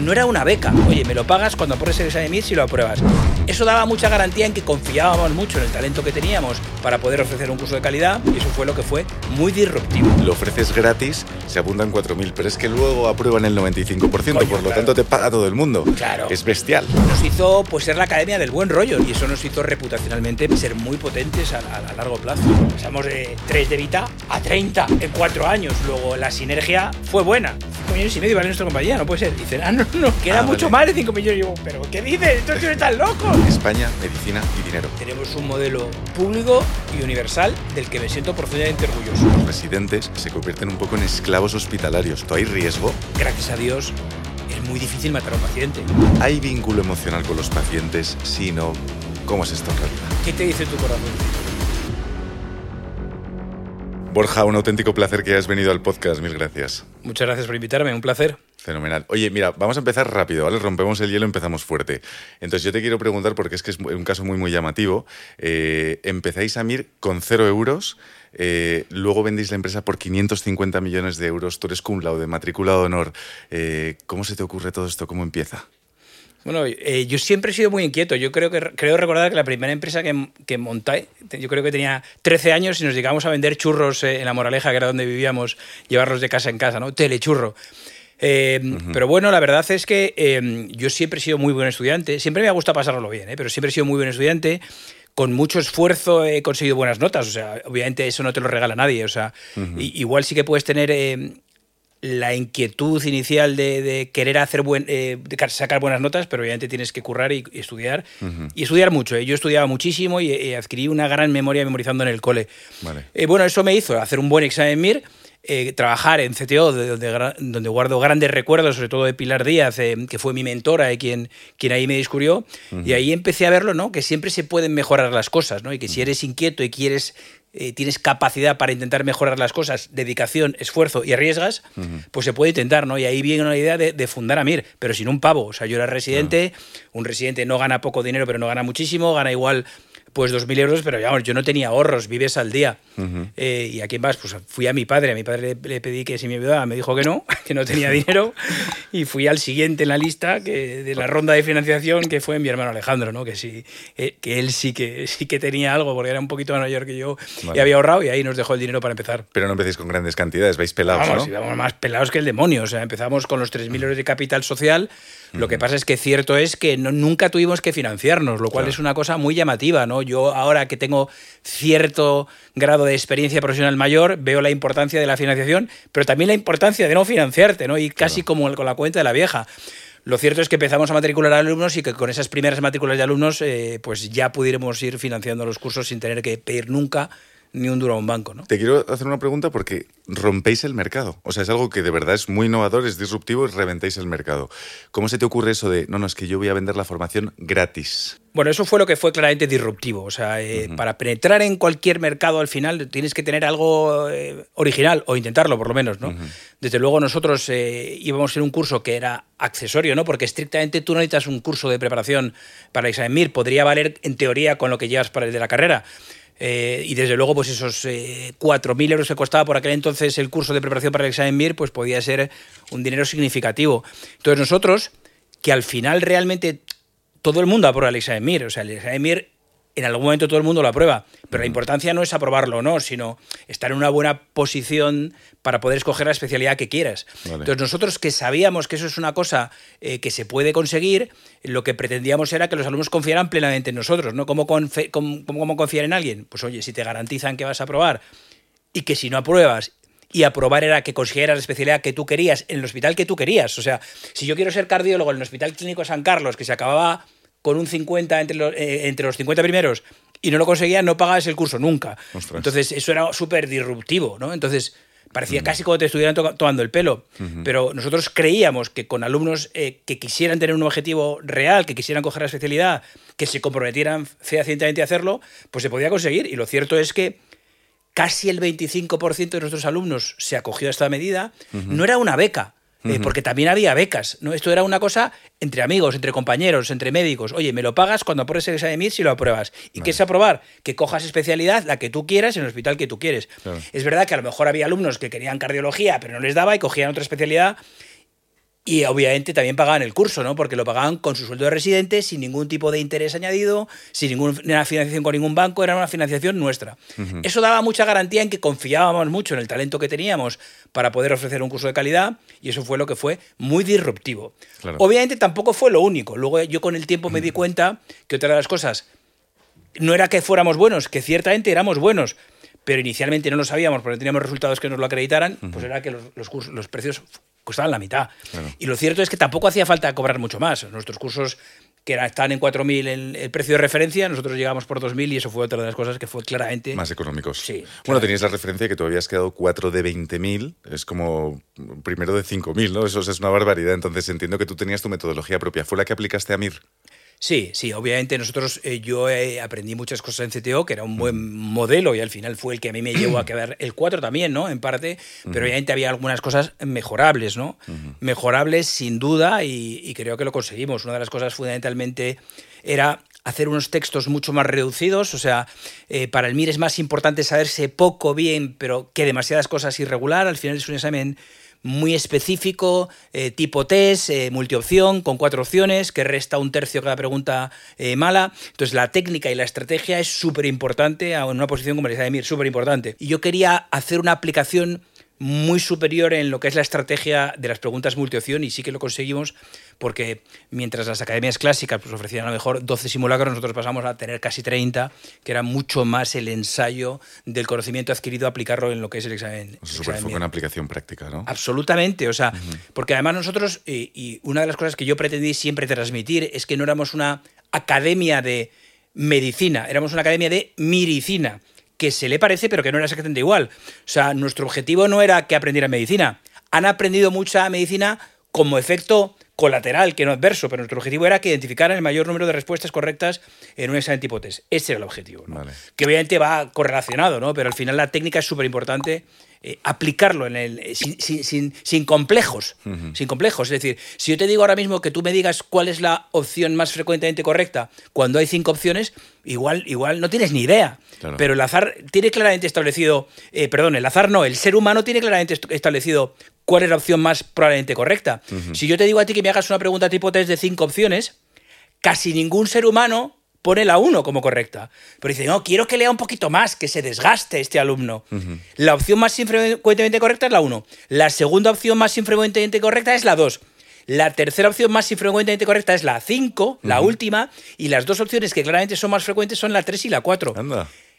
no era una beca. Oye, me lo pagas cuando pones el examen MIR si lo apruebas. Eso daba mucha garantía en que confiábamos mucho en el talento que teníamos para poder ofrecer un curso de calidad y eso fue lo que fue muy disruptivo. Lo ofreces gratis, se apuntan 4.000, pero es que luego aprueban el 95%, Coño, por lo claro. tanto te paga todo el mundo. Claro. Es bestial. Nos hizo pues ser la academia del buen rollo y eso nos hizo reputacionalmente ser muy potentes a, a- a largo plazo. Pasamos de 3 de Vita a 30 en 4 años. Luego la sinergia fue buena. 5 millones y medio vale nuestra compañía, no puede ser. Dicen, ah, no, no, que era Ah, mucho vale. más de 5 millones. Y yo, pero ¿qué dices? Estos tíos están locos. España, medicina y dinero. Tenemos un modelo público y universal del que me siento profundamente orgulloso. Los residentes se convierten un poco en esclavos hospitalarios. ¿Tú hay riesgo? Gracias a Dios es muy difícil matar a un paciente. ¿Hay vínculo emocional con los pacientes? Sí, no. ¿Cómo es esto en realidad? ¿Qué te dice tu corazón? Borja, un auténtico placer que hayas venido al podcast. Mil gracias. Muchas gracias por invitarme, un placer. Fenomenal. Oye, mira, vamos a empezar rápido, ¿vale? Rompemos el hielo, empezamos fuerte. Entonces yo te quiero preguntar, porque es que es un caso muy, muy llamativo. Eh, empezáis a MIR con cero euros, eh, luego vendéis la empresa por 550 millones de euros, tú eres cum laude, matrícula de honor. Eh, ¿Cómo se te ocurre todo esto? ¿Cómo empieza? Bueno, yo siempre he sido muy inquieto. Yo creo que creo recordar que la primera empresa que, que monté, yo creo que tenía 13 años y nos dedicamos a vender churros en la Moraleja, que era donde vivíamos, llevarlos de casa en casa, ¿no? Telechurro. Eh, Pero bueno, la verdad es que eh, yo siempre he sido muy buen estudiante. Siempre me ha gustado pasarlo bien, ¿eh? pero siempre he sido muy buen estudiante. Con mucho esfuerzo he conseguido buenas notas. O sea, obviamente eso no te lo regala nadie. O sea, i- igual sí que puedes tener eh, la inquietud inicial de, de querer hacer buen, eh, de ca- sacar buenas notas, pero obviamente tienes que currar y, y estudiar. Y estudiar mucho. ¿eh? Yo estudiaba muchísimo y eh, adquirí una gran memoria memorizando en el cole. Vale. Eh, bueno, eso me hizo hacer un buen examen MIR, eh, trabajar en CTO, de donde, donde guardo grandes recuerdos, sobre todo de Pilar Díaz, eh, que fue mi mentora y quien, quien ahí me descubrió. Y ahí empecé a verlo, ¿no? Que siempre se pueden mejorar las cosas, ¿no? Y que si eres inquieto y quieres eh, tienes capacidad para intentar mejorar las cosas, dedicación, esfuerzo y arriesgas, pues se puede intentar, ¿no? Y ahí viene la idea de, de fundar Amir, pero sin un pavo. O sea, yo era residente, un residente no gana poco dinero, pero no gana muchísimo, gana igual pues 2.000 euros, pero vamos, yo no tenía ahorros, vives al día. Eh, ¿Y a quién vas? Pues fui a mi padre, a mi padre le, le pedí que si me ayudaba, me dijo que no, que no tenía dinero, y fui al siguiente en la lista que, de la ronda de financiación, que fue mi hermano Alejandro, ¿no? que, sí, eh, que él sí que, sí que tenía algo, porque era un poquito más mayor que yo, y había ahorrado, y ahí nos dejó el dinero para empezar. Pero no empecéis con grandes cantidades, vais pelados, Vamos, ¿no? íbamos más pelados que el demonio. O sea, empezamos con los 3.000 euros de capital social. Lo que pasa es que cierto es que no- nunca tuvimos que financiarnos, lo cual Claro. es una cosa muy llamativa, ¿no? Yo ahora que tengo cierto grado de experiencia profesional mayor, veo la importancia de la financiación, pero también la importancia de no financiarte, ¿no? Y casi como con la cuenta de la vieja. Lo cierto es que empezamos a matricular alumnos y que con esas primeras matrículas de alumnos, eh, pues ya pudiéramos ir financiando los cursos sin tener que pedir nunca ni un duro a un banco, ¿no? Te quiero hacer una pregunta porque rompéis el mercado. O sea, es algo que de verdad es muy innovador, es disruptivo y reventáis el mercado. ¿Cómo se te ocurre eso de, no, no, es que yo voy a vender la formación gratis? Bueno, eso fue lo que fue claramente disruptivo. O sea, eh, para penetrar en cualquier mercado al final tienes que tener algo eh, original o intentarlo por lo menos, ¿no? Desde luego nosotros eh, íbamos en un curso que era accesorio, ¿no? Porque estrictamente tú no necesitas un curso de preparación para el examen MIR. Podría valer en teoría con lo que llevas para el de la carrera. Eh, y desde luego, pues esos eh, 4.000 euros que costaba por aquel entonces el curso de preparación para el examen MIR, pues podía ser un dinero significativo. Entonces nosotros, que al final realmente todo el mundo aprueba el examen MIR. O sea, el examen MIR en algún momento todo el mundo lo aprueba. Pero la importancia no es aprobarlo o no, sino estar en una buena posición para poder escoger la especialidad que quieras. Vale. Entonces nosotros que sabíamos que eso es una cosa eh, que se puede conseguir, lo que pretendíamos era que los alumnos confiaran plenamente en nosotros. ¿no? ¿Cómo, confe- cómo- cómo- cómo confiar en alguien? Pues oye, si te garantizan que vas a aprobar y que si no apruebas y aprobar era que consiguieras la especialidad que tú querías en el hospital que tú querías. O sea, si yo quiero ser cardiólogo en el Hospital Clínico San Carlos, que se acababa con un 50 entre los, eh, entre los 50 primeros y no lo conseguía, no pagabas el curso nunca. Ostras. Entonces, eso era súper disruptivo, ¿no? Entonces, parecía casi como te estuvieran to- tomando el pelo. Pero nosotros creíamos que con alumnos eh, que quisieran tener un objetivo real, que quisieran coger la especialidad, que se comprometieran fehacientemente a hacerlo, pues se podía conseguir. Y lo cierto es que casi el 25% de nuestros alumnos se acogió a esta medida. No era una beca, eh, porque también había becas. ¿no? Esto era una cosa entre amigos, entre compañeros, entre médicos. Oye, me lo pagas cuando apruebes el examen MIR si lo apruebas. ¿Y qué es aprobar? Que cojas especialidad, la que tú quieras, en el hospital que tú quieres. Claro. Es verdad que a lo mejor había alumnos que querían cardiología, pero no les daba y cogían otra especialidad. Y obviamente también pagaban el curso, ¿no? Porque lo pagaban con su sueldo de residente, sin ningún tipo de interés añadido, sin ninguna financiación con ningún banco, era una financiación nuestra. Eso daba mucha garantía en que confiábamos mucho en el talento que teníamos para poder ofrecer un curso de calidad y eso fue lo que fue muy disruptivo. Obviamente tampoco fue lo único. Luego yo con el tiempo me di cuenta que otra de las cosas no era que fuéramos buenos, que ciertamente éramos buenos, pero inicialmente no lo sabíamos porque no teníamos resultados que nos lo acreditaran, pues era que los, los, los precios costaban la mitad. Y lo cierto es que tampoco hacía falta cobrar mucho más. Nuestros cursos que están en 4.000 el, el precio de referencia, nosotros llegamos por 2.000 y eso fue otra de las cosas que fue claramente... Más económicos. Sí. Bueno, tenías la referencia que tú habías quedado 4 de 20.000, es como primero de 5.000, ¿no? Eso es una barbaridad. Entonces entiendo que tú tenías tu metodología propia. ¿Fue la que aplicaste a MIR? Sí, sí, obviamente nosotros, eh, yo eh, aprendí muchas cosas en CTO, que era un buen modelo y al final fue el que a mí me llevó a quedar el 4 también, ¿no? En parte, pero obviamente había algunas cosas mejorables, ¿no? Mejorables sin duda y, creo que lo conseguimos. Una de las cosas fundamentalmente era hacer unos textos mucho más reducidos, o sea, eh, para el MIR es más importante saberse poco bien, pero que demasiadas cosas irregular, al final es un examen muy específico, eh, tipo test, eh, multiopción, con cuatro opciones, que resta un tercio cada pregunta eh, mala. Entonces, la técnica y la estrategia es súper importante en una posición como la de Mir, súper importante. Y yo quería hacer una aplicación muy superior en lo que es la estrategia de las preguntas multiopción y sí que lo conseguimos porque mientras las academias clásicas pues, ofrecían a lo mejor 12 simulacros, nosotros pasamos a tener casi 30, que era mucho más el ensayo del conocimiento adquirido aplicarlo en lo que es el examen. Eso fue una aplicación práctica, ¿no? Absolutamente, o sea, porque además nosotros, y, y una de las cosas que yo pretendí siempre transmitir es que no éramos una academia de medicina, éramos una academia de miricina que se le parece, pero que no era exactamente igual. O sea, nuestro objetivo no era que aprendieran medicina. Han aprendido mucha medicina como efecto colateral que no adverso, pero nuestro objetivo era que identificaran el mayor número de respuestas correctas en un examen tipo test. Ese era el objetivo. Que obviamente va correlacionado, ¿no? pero al final la técnica es súper importante eh, aplicarlo en el, eh, sin, complejos. Sin complejos. Es decir, si yo te digo ahora mismo que tú me digas cuál es la opción más frecuentemente correcta cuando hay cinco opciones, igual, igual no tienes ni idea. Pero el azar tiene claramente establecido, eh, perdón, el azar no, el ser humano tiene claramente establecido cuál es la opción más probablemente correcta. Si yo te digo a ti que me hagas una pregunta tipo test de cinco opciones, casi ningún ser humano pone la 1 como correcta. Pero dice, no, quiero que lea un poquito más, que se desgaste este alumno. La opción más infrecuentemente correcta es la 1. La segunda opción más infrecuentemente correcta es la 2. La tercera opción más infrecuentemente correcta es la 5, la última. Y las dos opciones que claramente son más frecuentes son la 3 y la 4.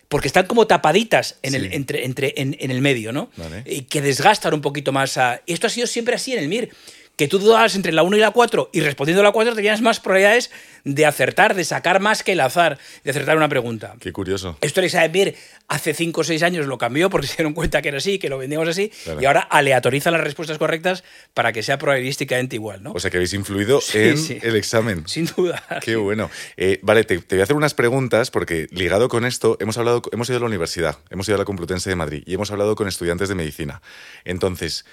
Porque están como tapaditas en, el, entre, entre, en, el medio, ¿no? Y que desgastan un poquito más. A... Esto ha sido siempre así en el MIR que tú dudabas entre la 1 y la 4 y respondiendo a la 4 tenías más probabilidades de acertar, de sacar más que el azar, de acertar una pregunta. Qué curioso. Esto Elizabeth Mir hace 5 o 6 años lo cambió porque se dieron cuenta que era así, que lo vendíamos así, y ahora aleatoriza las respuestas correctas para que sea probabilísticamente igual. ¿no? O sea que habéis influido en el examen. Sin duda. Qué bueno. Eh, vale, te, te, voy a hacer unas preguntas porque ligado con esto, hemos, hablado, hemos ido a la universidad, hemos ido a la Complutense de Madrid y hemos hablado con estudiantes de medicina. Entonces,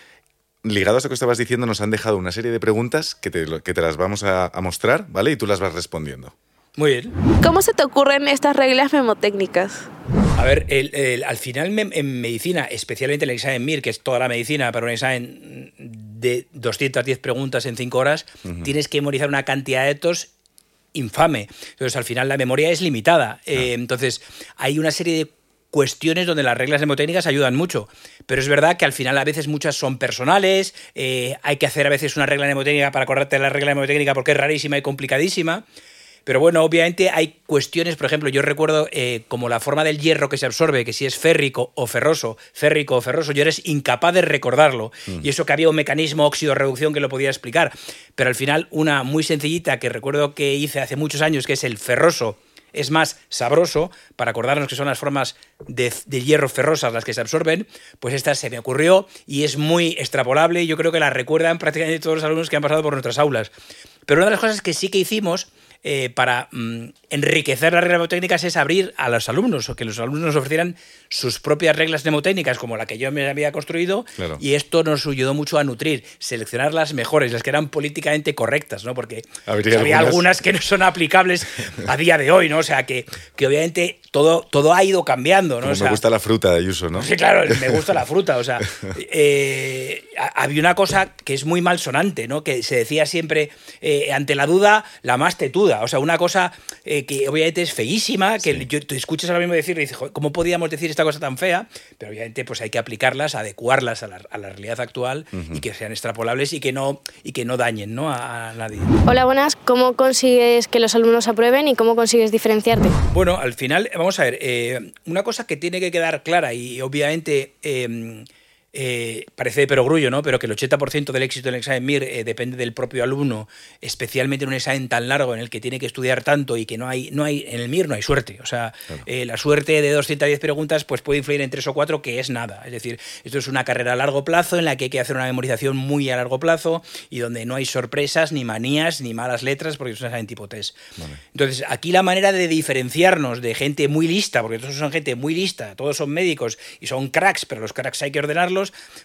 ligado a eso que estabas diciendo, nos han dejado una serie de preguntas que te, que te las vamos a, mostrar, ¿vale? Y tú las vas respondiendo. Muy bien. ¿Cómo se te ocurren estas reglas memotécnicas? A ver, al final en medicina, especialmente en el examen MIR, que es toda la medicina, para un examen de 210 preguntas en 5 horas, tienes que memorizar una cantidad de datos infame. Entonces, al final la memoria es limitada. Eh, entonces, hay una serie de cuestiones donde las reglas mnemotécnicas ayudan mucho. Pero es verdad que al final a veces muchas son personales, eh, hay que hacer a veces una regla mnemotécnica para acordarte la regla mnemotécnica porque es rarísima y complicadísima. Pero bueno, obviamente hay cuestiones, por ejemplo, yo recuerdo eh, como la forma del hierro que se absorbe, que si es férrico o ferroso, férrico o ferroso, yo eres incapaz de recordarlo. Mm. Y eso que había un mecanismo óxido-reducción que lo podía explicar. Pero al final, una muy sencillita que recuerdo que hice hace muchos años, que es el ferroso, es más sabroso, para acordarnos que son las formas de, hierro ferrosas las que se absorben, pues esta se me ocurrió y es muy extrapolable yo creo que la recuerdan prácticamente todos los alumnos que han pasado por nuestras aulas. Pero una de las cosas que sí que hicimos eh, para mm, enriquecer las reglas mnemotécnicas es abrir a los alumnos, o que los alumnos nos ofrecieran sus propias reglas mnemotécnicas, como la que yo me había construido, Claro. y esto nos ayudó mucho a nutrir, seleccionar las mejores, las que eran políticamente correctas, ¿no? Porque había algunas- que no son aplicables a día de hoy, ¿no? O sea, que, que obviamente todo, todo ha ido cambiando, ¿no? Como O sea, me gusta la fruta de Ayuso, ¿no? Sí, claro, me gusta la fruta. O sea, eh, ha- había una cosa que es muy malsonante, ¿no? Que se decía siempre, eh, ante la duda, la más tetuda. O sea, una cosa eh, que obviamente es feísima, que yo, te escuchas ahora mismo decir y dices, "Joder, ¿cómo podíamos decir esta cosa tan fea? Pero obviamente pues hay que aplicarlas, adecuarlas a la, a la realidad actual y que sean extrapolables y que no, y que no dañen ¿no? A, a nadie. Hola, buenas. ¿Cómo consigues que los alumnos aprueben y cómo consigues diferenciarte? Bueno, al final, vamos a ver, eh, una cosa que tiene que quedar clara y obviamente eh, eh, parece de perogrullo, ¿no? Pero que el 80% del éxito del examen MIR eh, depende del propio alumno, especialmente en un examen tan largo en el que tiene que estudiar tanto y que no hay, no hay en el MIR no hay suerte. O sea, eh, la suerte de 210 preguntas pues puede influir en tres o cuatro, que es nada. Es decir, esto es una carrera a largo plazo en la que hay que hacer una memorización muy a largo plazo y donde no hay sorpresas, ni manías, ni malas letras, porque es un examen tipo test. Entonces, aquí la manera de diferenciarnos de gente muy lista, porque todos son gente muy lista, todos son médicos y son cracks, pero los cracks hay que ordenarlos,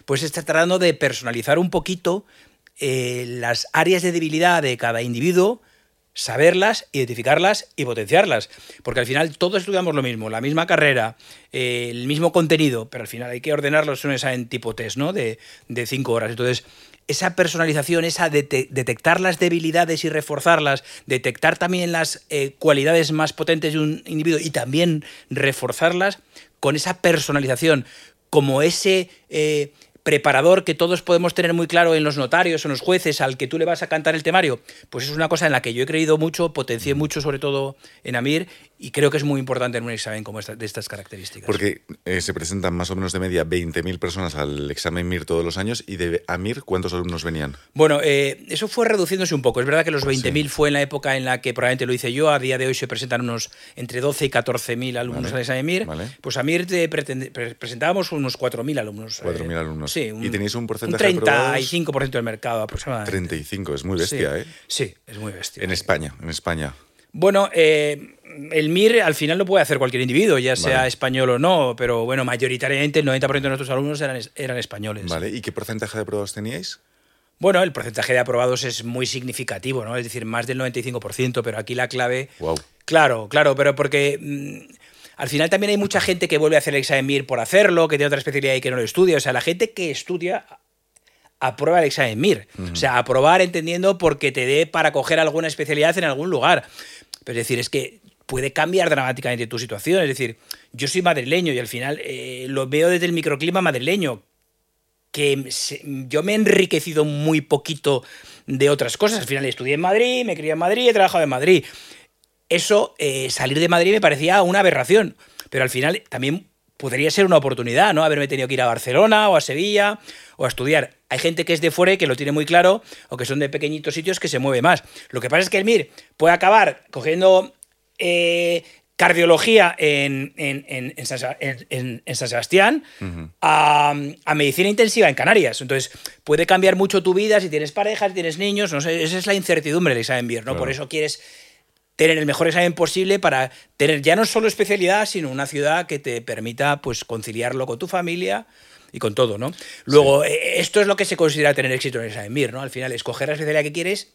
pues está tratando de personalizar un poquito eh, las áreas de debilidad de cada individuo, saberlas, identificarlas y potenciarlas. Porque al final todos estudiamos lo mismo, la misma carrera, eh, el mismo contenido, pero al final hay que ordenarlos en tipo test, ¿no? De, cinco horas. Entonces, esa personalización, esa dete- detectar las debilidades y reforzarlas, detectar también las eh, cualidades más potentes de un individuo y también reforzarlas con esa personalización, como ese eh, preparador que todos podemos tener muy claro en los notarios o en los jueces al que tú le vas a cantar el temario, pues es una cosa en la que yo he creído mucho, potencié mucho sobre todo en Amir y creo que es muy importante en un examen como esta, de estas características. Porque eh, se presentan más o menos de media 20.000 personas al examen MIR todos los años y de AMIR, ¿cuántos alumnos venían? Bueno, eh, eso fue reduciéndose un poco. Es verdad que los 20.000 fue en la época en la que probablemente lo hice yo. A día de hoy se presentan unos entre 12 y 14.000 alumnos Vale, al examen MIR. vale. Pues a MIR te pre- presentábamos unos 4.000 alumnos. 4.000 eh, alumnos. Sí. ¿Y tenéis un porcentaje de Un aprobados? 35% del mercado aproximadamente. 35, es muy bestia, sí. ¿eh? Sí, es muy bestia. En España, en España. Bueno, eh, el MIR al final lo puede hacer cualquier individuo, ya sea Vale. español o no, pero bueno, mayoritariamente el 90% de nuestros alumnos eran, eran españoles. Vale, ¿y qué porcentaje de aprobados teníais? Bueno, el porcentaje de aprobados es muy significativo, ¿no? Es decir, más del 95%, pero aquí la clave... Wow. Claro, claro, pero porque mm, al final también hay mucha gente que vuelve a hacer el examen MIR por hacerlo, que tiene otra especialidad y que no lo estudia. O sea, la gente que estudia aprueba el examen MIR. O sea, aprobar entendiendo porque te dé para coger alguna especialidad en algún lugar. Pero es decir, es que puede cambiar dramáticamente tu situación. Es decir, yo soy madrileño y al final eh, lo veo desde el microclima madrileño que yo me he enriquecido muy poquito de otras cosas. Al final estudié en Madrid, me crié en Madrid, he trabajado en Madrid. Eso, eh, salir de Madrid me parecía una aberración, pero al final también podría ser una oportunidad, ¿no? Haberme tenido que ir a Barcelona o a Sevilla o a estudiar. Hay gente que es de fuera y que lo tiene muy claro, o que son de pequeñitos sitios que se mueve más. Lo que pasa es que el MIR puede acabar cogiendo eh, cardiología en, en- en- San, en- Sebastián a, a medicina intensiva en Canarias. Entonces, puede cambiar mucho tu vida si tienes pareja, si tienes niños. No sé, esa es la incertidumbre del examen MIR, ¿no? Claro. Por eso quieres tener el mejor examen posible para tener ya no solo especialidad, sino una ciudad que te permita pues conciliarlo con tu familia y con todo, ¿no? Luego, eh, esto es lo que se considera tener éxito en el examen MIR, ¿no? Al final, escoger la especialidad que quieres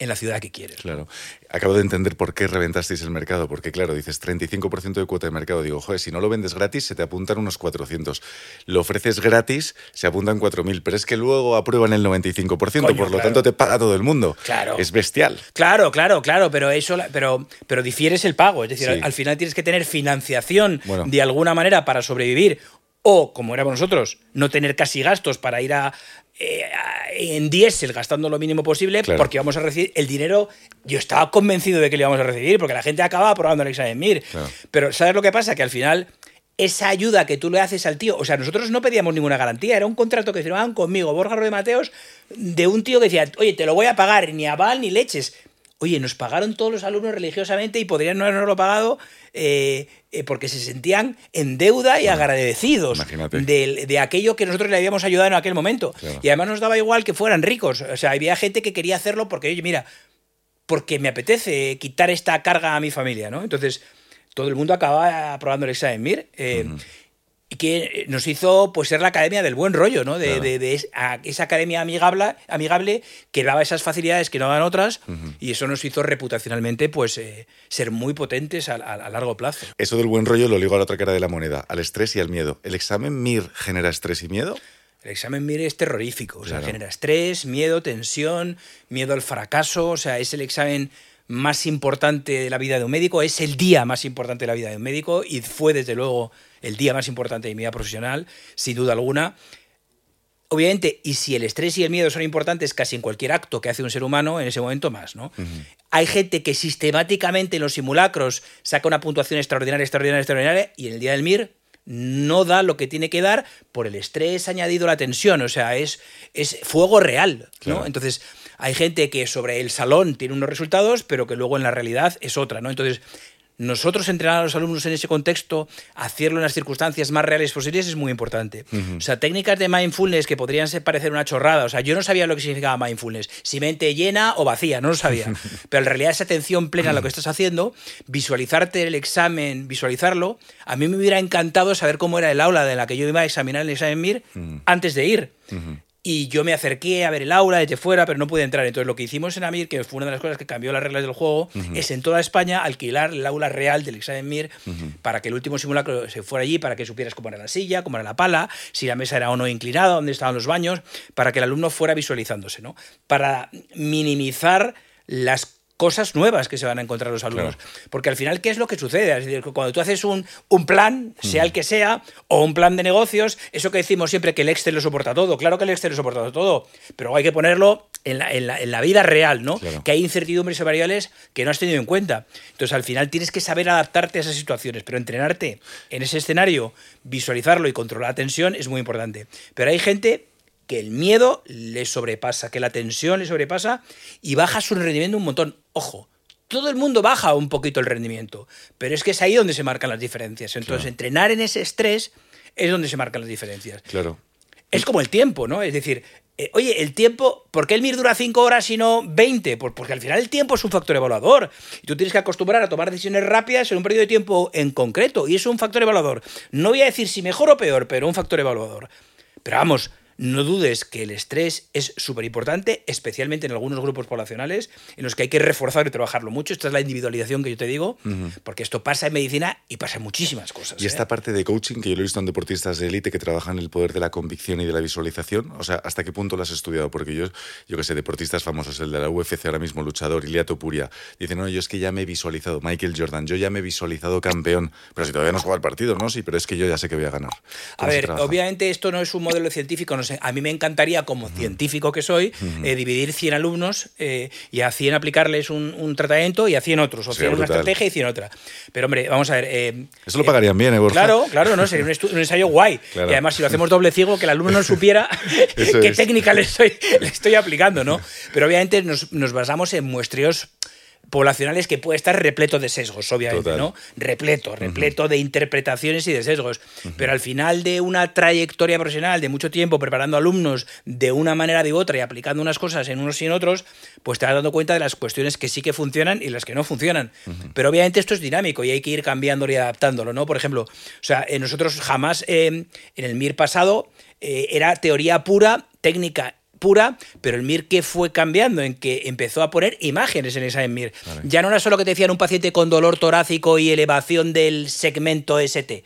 en la ciudad que quieres. Claro. Acabo de entender por qué reventasteis el mercado, porque claro, dices 35% de cuota de mercado. Digo, joder, si no lo vendes gratis, se te apuntan unos 400. Lo ofreces gratis, se apuntan 4.000, pero es que luego aprueban el 95%, Coño, por lo tanto te paga todo el mundo. Claro. Es bestial. Claro, claro, claro, pero eso, pero, pero difieres el pago. Es decir, Sí. al, al final tienes que tener financiación Bueno. de alguna manera para sobrevivir. O, como éramos nosotros, no tener casi gastos para ir a, eh, en diésel gastando lo mínimo posible, Claro. porque vamos a recibir el dinero. Yo estaba convencido de que lo íbamos a recibir, porque la gente acaba aprobando el examen MIR. Claro. Pero ¿sabes lo que pasa? Que al final esa ayuda que tú le haces al tío, o sea, nosotros no pedíamos ninguna garantía, era un contrato que firmaban conmigo, Borja de Mateos, de un tío que decía, oye, te lo voy a pagar, ni aval ni leches. Oye, nos pagaron todos los alumnos religiosamente y podrían no habernoslo pagado eh, eh, porque se sentían en deuda y agradecidos del- de, aquello que nosotros le habíamos ayudado en aquel momento. Claro. Y además nos daba igual que fueran ricos. O sea, había gente que quería hacerlo porque, oye, mira, porque me apetece quitar esta carga a mi familia, ¿no? Entonces, todo el mundo acaba aprobando el examen MIR. eh, que nos hizo pues ser la academia del buen rollo, ¿no? De, Claro. de- esa academia amigable, amigable que daba esas facilidades que no daban otras y eso nos hizo reputacionalmente pues eh, ser muy potentes a, a- a largo plazo. Eso del buen rollo lo ligo a la otra cara de la moneda, al estrés y al miedo. ¿El examen MIR genera estrés y miedo? El examen MIR es terrorífico, o sea, Claro. genera estrés, miedo, tensión, miedo al fracaso, o sea, es el examen más importante de la vida de un médico, es el día más importante de la vida de un médico y fue desde luego el día más importante de mi vida profesional, sin duda alguna. Obviamente, y si el estrés y el miedo son importantes casi en cualquier acto que hace un ser humano, en ese momento más, ¿no? Hay gente que sistemáticamente en los simulacros saca una puntuación extraordinaria, extraordinaria, extraordinaria, y en el día del MIR no da lo que tiene que dar por el estrés añadido a la tensión, o sea, es, es fuego real, ¿no? Entonces, hay gente que sobre el salón tiene unos resultados, pero que luego en la realidad es otra, ¿no? Entonces, nosotros entrenar a los alumnos en ese contexto, hacerlo en las circunstancias más reales posibles es muy importante. O sea, técnicas de mindfulness que podrían ser, parecer una chorrada. O sea, yo no sabía lo que significaba mindfulness. Si mente llena o vacía, no lo sabía. Pero en realidad esa atención plena a lo que estás haciendo, visualizarte el examen, visualizarlo, a mí me hubiera encantado saber cómo era el aula de la que yo iba a examinar el examen MIR antes de ir. Y yo me acerqué a ver el aula desde fuera, pero no pude entrar. Entonces, lo que hicimos en AMIR, que fue una de las cosas que cambió las reglas del juego, es en toda España alquilar el aula real del examen MIR para que el último simulacro se fuera allí, para que supieras cómo era la silla, cómo era la pala, si la mesa era o no inclinada, dónde estaban los baños, para que el alumno fuera visualizándose, ¿no? Para minimizar las cosas nuevas que se van a encontrar los alumnos. Porque al final, ¿qué es lo que sucede? Es decir, cuando tú haces un, un plan, sea el que sea, o un plan de negocios, eso que decimos siempre que el Excel lo soporta todo, claro que el Excel lo soporta todo, pero hay que ponerlo en la, en la- en la vida real, ¿no? Claro. Que hay incertidumbres y variables que no has tenido en cuenta. Entonces, al final tienes que saber adaptarte a esas situaciones, pero entrenarte en ese escenario, visualizarlo y controlar la tensión es muy importante. Pero hay gente que el miedo le sobrepasa, que la tensión le sobrepasa y baja su rendimiento un montón. Ojo, todo el mundo baja un poquito el rendimiento, pero es que es ahí donde se marcan las diferencias. Entonces, entrenar en ese estrés es donde se marcan las diferencias. Claro. Es como el tiempo, ¿no? Es decir, eh, oye, el tiempo, ¿por qué el MIR dura 5 horas y no 20? Pues porque al final el tiempo es un factor evaluador. Y tú tienes que acostumbrar a tomar decisiones rápidas en un periodo de tiempo en concreto. Y es un factor evaluador. No voy a decir si mejor o peor, pero un factor evaluador. Pero vamos, no dudes que el estrés es súper importante, especialmente en algunos grupos poblacionales en los que hay que reforzar y trabajarlo mucho. Esta es la individualización que yo te digo, porque esto pasa en medicina y pasa en muchísimas cosas. Y ¿eh? esta parte de coaching que yo lo he visto en deportistas de élite que trabajan el poder de la convicción y de la visualización, o sea, ¿hasta qué punto lo has estudiado? Porque yo, yo que sé, deportistas famosos, el de la UFC ahora mismo, luchador, Ilia Topuria, dicen, no, yo es que ya me he visualizado, Michael Jordan, yo ya me he visualizado campeón, pero si todavía no juega el partido, ¿no? Sí, pero es que yo ya sé que voy a ganar. A ¿Cómo se ver, obviamente esto no es un modelo científico. No a mí me encantaría, como científico que soy, eh, dividir 100 alumnos eh, y a 100 aplicarles un, un tratamiento y a 100 otros. O Sería 100 una estrategia y 100 otra. Pero hombre, vamos a ver. eh, Eso lo pagarían bien, ¿eh, Borja? Claro, claro, no, sería un, ensayo guay. Claro. Y además, si lo hacemos doble ciego, que el alumno no supiera qué es. técnica le estoy, le estoy aplicando, ¿no? Pero obviamente nos, nos basamos en muestreos poblacionales que puede estar repleto de sesgos, obviamente, Total. ¿no? Repleto, repleto de interpretaciones y de sesgos. Pero al final de una trayectoria profesional de mucho tiempo preparando alumnos de una manera de otra y aplicando unas cosas en unos y en otros, pues te vas dando cuenta de las cuestiones que sí que funcionan y las que no funcionan. Pero obviamente esto es dinámico y hay que ir cambiándolo y adaptándolo, ¿no? Por ejemplo, o sea, eh, nosotros jamás eh, en el MIR pasado eh, era teoría pura, técnica pura, pero el MIR que fue cambiando en que empezó a poner imágenes en esa MIR. Ya no era solo que te decían un paciente con dolor torácico y elevación del segmento ST,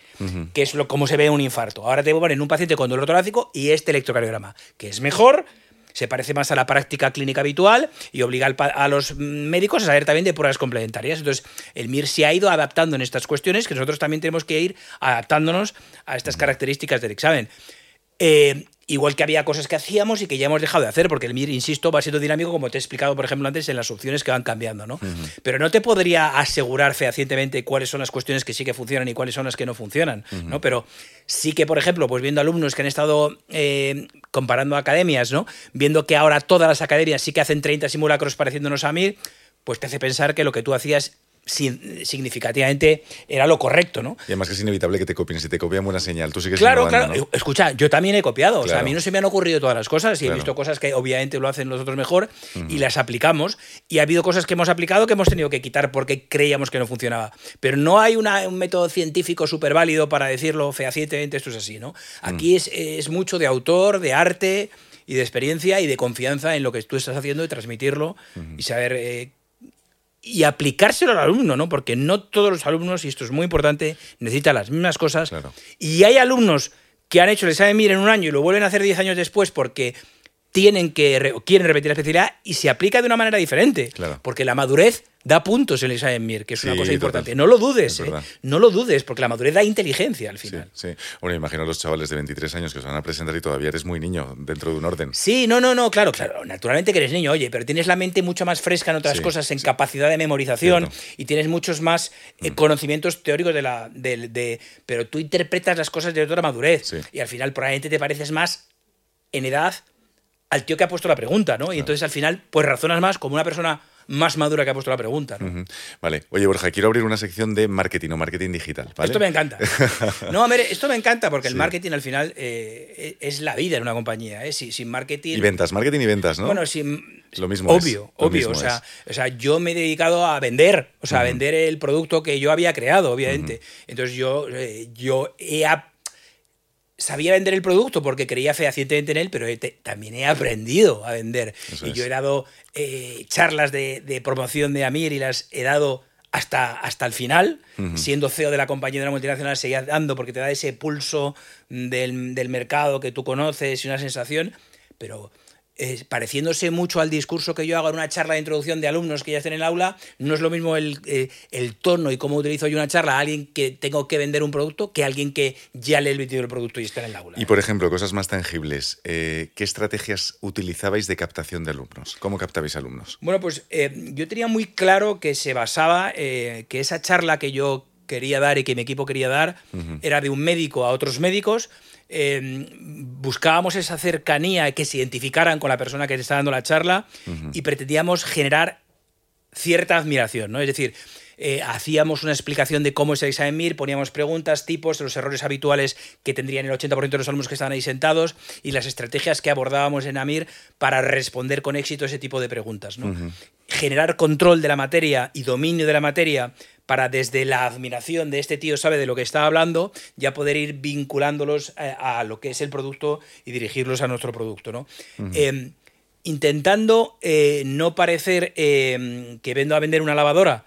que es lo, como se ve un infarto. Ahora te ponen un paciente con dolor torácico y este electrocardiograma, que es mejor, se parece más a la práctica clínica habitual y obliga a los médicos a saber también de pruebas complementarias. Entonces, el MIR se ha ido adaptando en estas cuestiones que nosotros también tenemos que ir adaptándonos a estas características del examen. Eh, igual que había cosas que hacíamos y que ya hemos dejado de hacer, porque el MIR, insisto, va siendo dinámico, como te he explicado, por ejemplo, antes, en las opciones que van cambiando, ¿no? Pero no te podría asegurar fehacientemente cuáles son las cuestiones que sí que funcionan y cuáles son las que no funcionan, ¿no? Pero sí que, por ejemplo, pues viendo alumnos que han estado eh, comparando academias, ¿no? Viendo que ahora todas las academias sí que hacen 30 simulacros pareciéndonos a MIR, pues te hace pensar que lo que tú hacías significativamente era lo correcto, ¿no? Y además que es inevitable que te copien. Si te copian buena señal, tú sigues Claro, claro. ¿no? Escucha, yo también he copiado. O sea, a Claro. mí no se me han ocurrido todas las cosas y Claro. he visto cosas que obviamente lo hacen los otros mejor y las aplicamos. Y ha habido cosas que hemos aplicado que hemos tenido que quitar porque creíamos que no funcionaba. Pero no hay una- un método científico súper válido para decirlo fehacientemente, esto es así, ¿no? Aquí es, es mucho de autor, de arte y de experiencia y de confianza en lo que tú estás haciendo y transmitirlo y saber eh, y aplicárselo al alumno, ¿no? Porque no todos los alumnos, y esto es muy importante, necesitan las mismas cosas. Claro. Y hay alumnos que han hecho el examen MIR en un año y lo vuelven a hacer 10 años después porque tienen que quieren repetir la especialidad y se aplica de una manera diferente. Claro. Porque la madurez da puntos en el examen MIR, que es una Sí, cosa total. importante. No lo dudes, Es ¿eh? No lo dudes, porque la madurez da inteligencia al Sí, final. sí. Bueno, imagino a los chavales de 23 años que se van a presentar y todavía eres muy niño dentro de un orden. Sí, no, no, no, claro, claro. Naturalmente que eres niño, oye, pero tienes la mente mucho más fresca en otras Sí, cosas, en sí. capacidad de memorización Cierto. Mm. y tienes muchos más eh, conocimientos teóricos de la. de- de- pero tú interpretas las cosas de otra madurez Sí. y al final probablemente te pareces más en edad al tío que ha puesto la pregunta, ¿no? Y entonces al final, pues razonas más como una persona más madura que ha puesto la pregunta, ¿no? Vale. Oye, Borja, quiero abrir una sección de marketing o marketing digital. ¿vale? Esto me encanta. No, hombre, esto me encanta porque el marketing al final eh, es la vida en una compañía. ¿eh? Si- sin marketing. Y ventas, marketing y ventas, ¿no? Bueno, sin, Lo mismo obvio, obvio. O sea, o sea, yo me he dedicado a vender, o sea, a vender el producto que yo había creado, obviamente. Entonces yo, eh, yo he ap- sabía vender el producto porque creía fehacientemente en él, pero te- también he aprendido a vender. Eso y es. yo he dado eh, charlas de, de promoción de Amir y las he dado hasta, hasta el final, siendo CEO de la compañía de una multinacional, seguía dando porque te da ese pulso del, del mercado que tú conoces y una sensación, pero eh, pareciéndose mucho al discurso que yo hago en una charla de introducción de alumnos que ya estén en el aula, no es lo mismo el, eh, el tono y cómo utilizo yo una charla a alguien que tengo que vender un producto que a alguien que ya le he vendido el producto y está en el aula. Y por ejemplo, cosas más tangibles. eh, ¿Qué estrategias utilizabais de captación de alumnos? ¿Cómo captabais alumnos? Bueno, pues yo tenía muy claro que se basaba, que esa charla que yo quería dar y que mi equipo quería dar era de un médico a otros médicos. Eh, buscábamos esa cercanía, que se identificaran con la persona que te está dando la charla y pretendíamos generar cierta admiración, ¿no? Es decir, eh, hacíamos una explicación de cómo es el examen MIR, poníamos preguntas, tipos, los errores habituales que tendrían el 80% de los alumnos que estaban ahí sentados y las estrategias que abordábamos en AMIR para responder con éxito ese tipo de preguntas, ¿no? Generar control de la materia y dominio de la materia para desde la admiración de este tío sabe de lo que está hablando, ya poder ir vinculándolos eh, a, lo que es el producto y dirigirlos a nuestro producto, ¿no? Eh, intentando eh, no parecer eh, que vendo a vender una lavadora.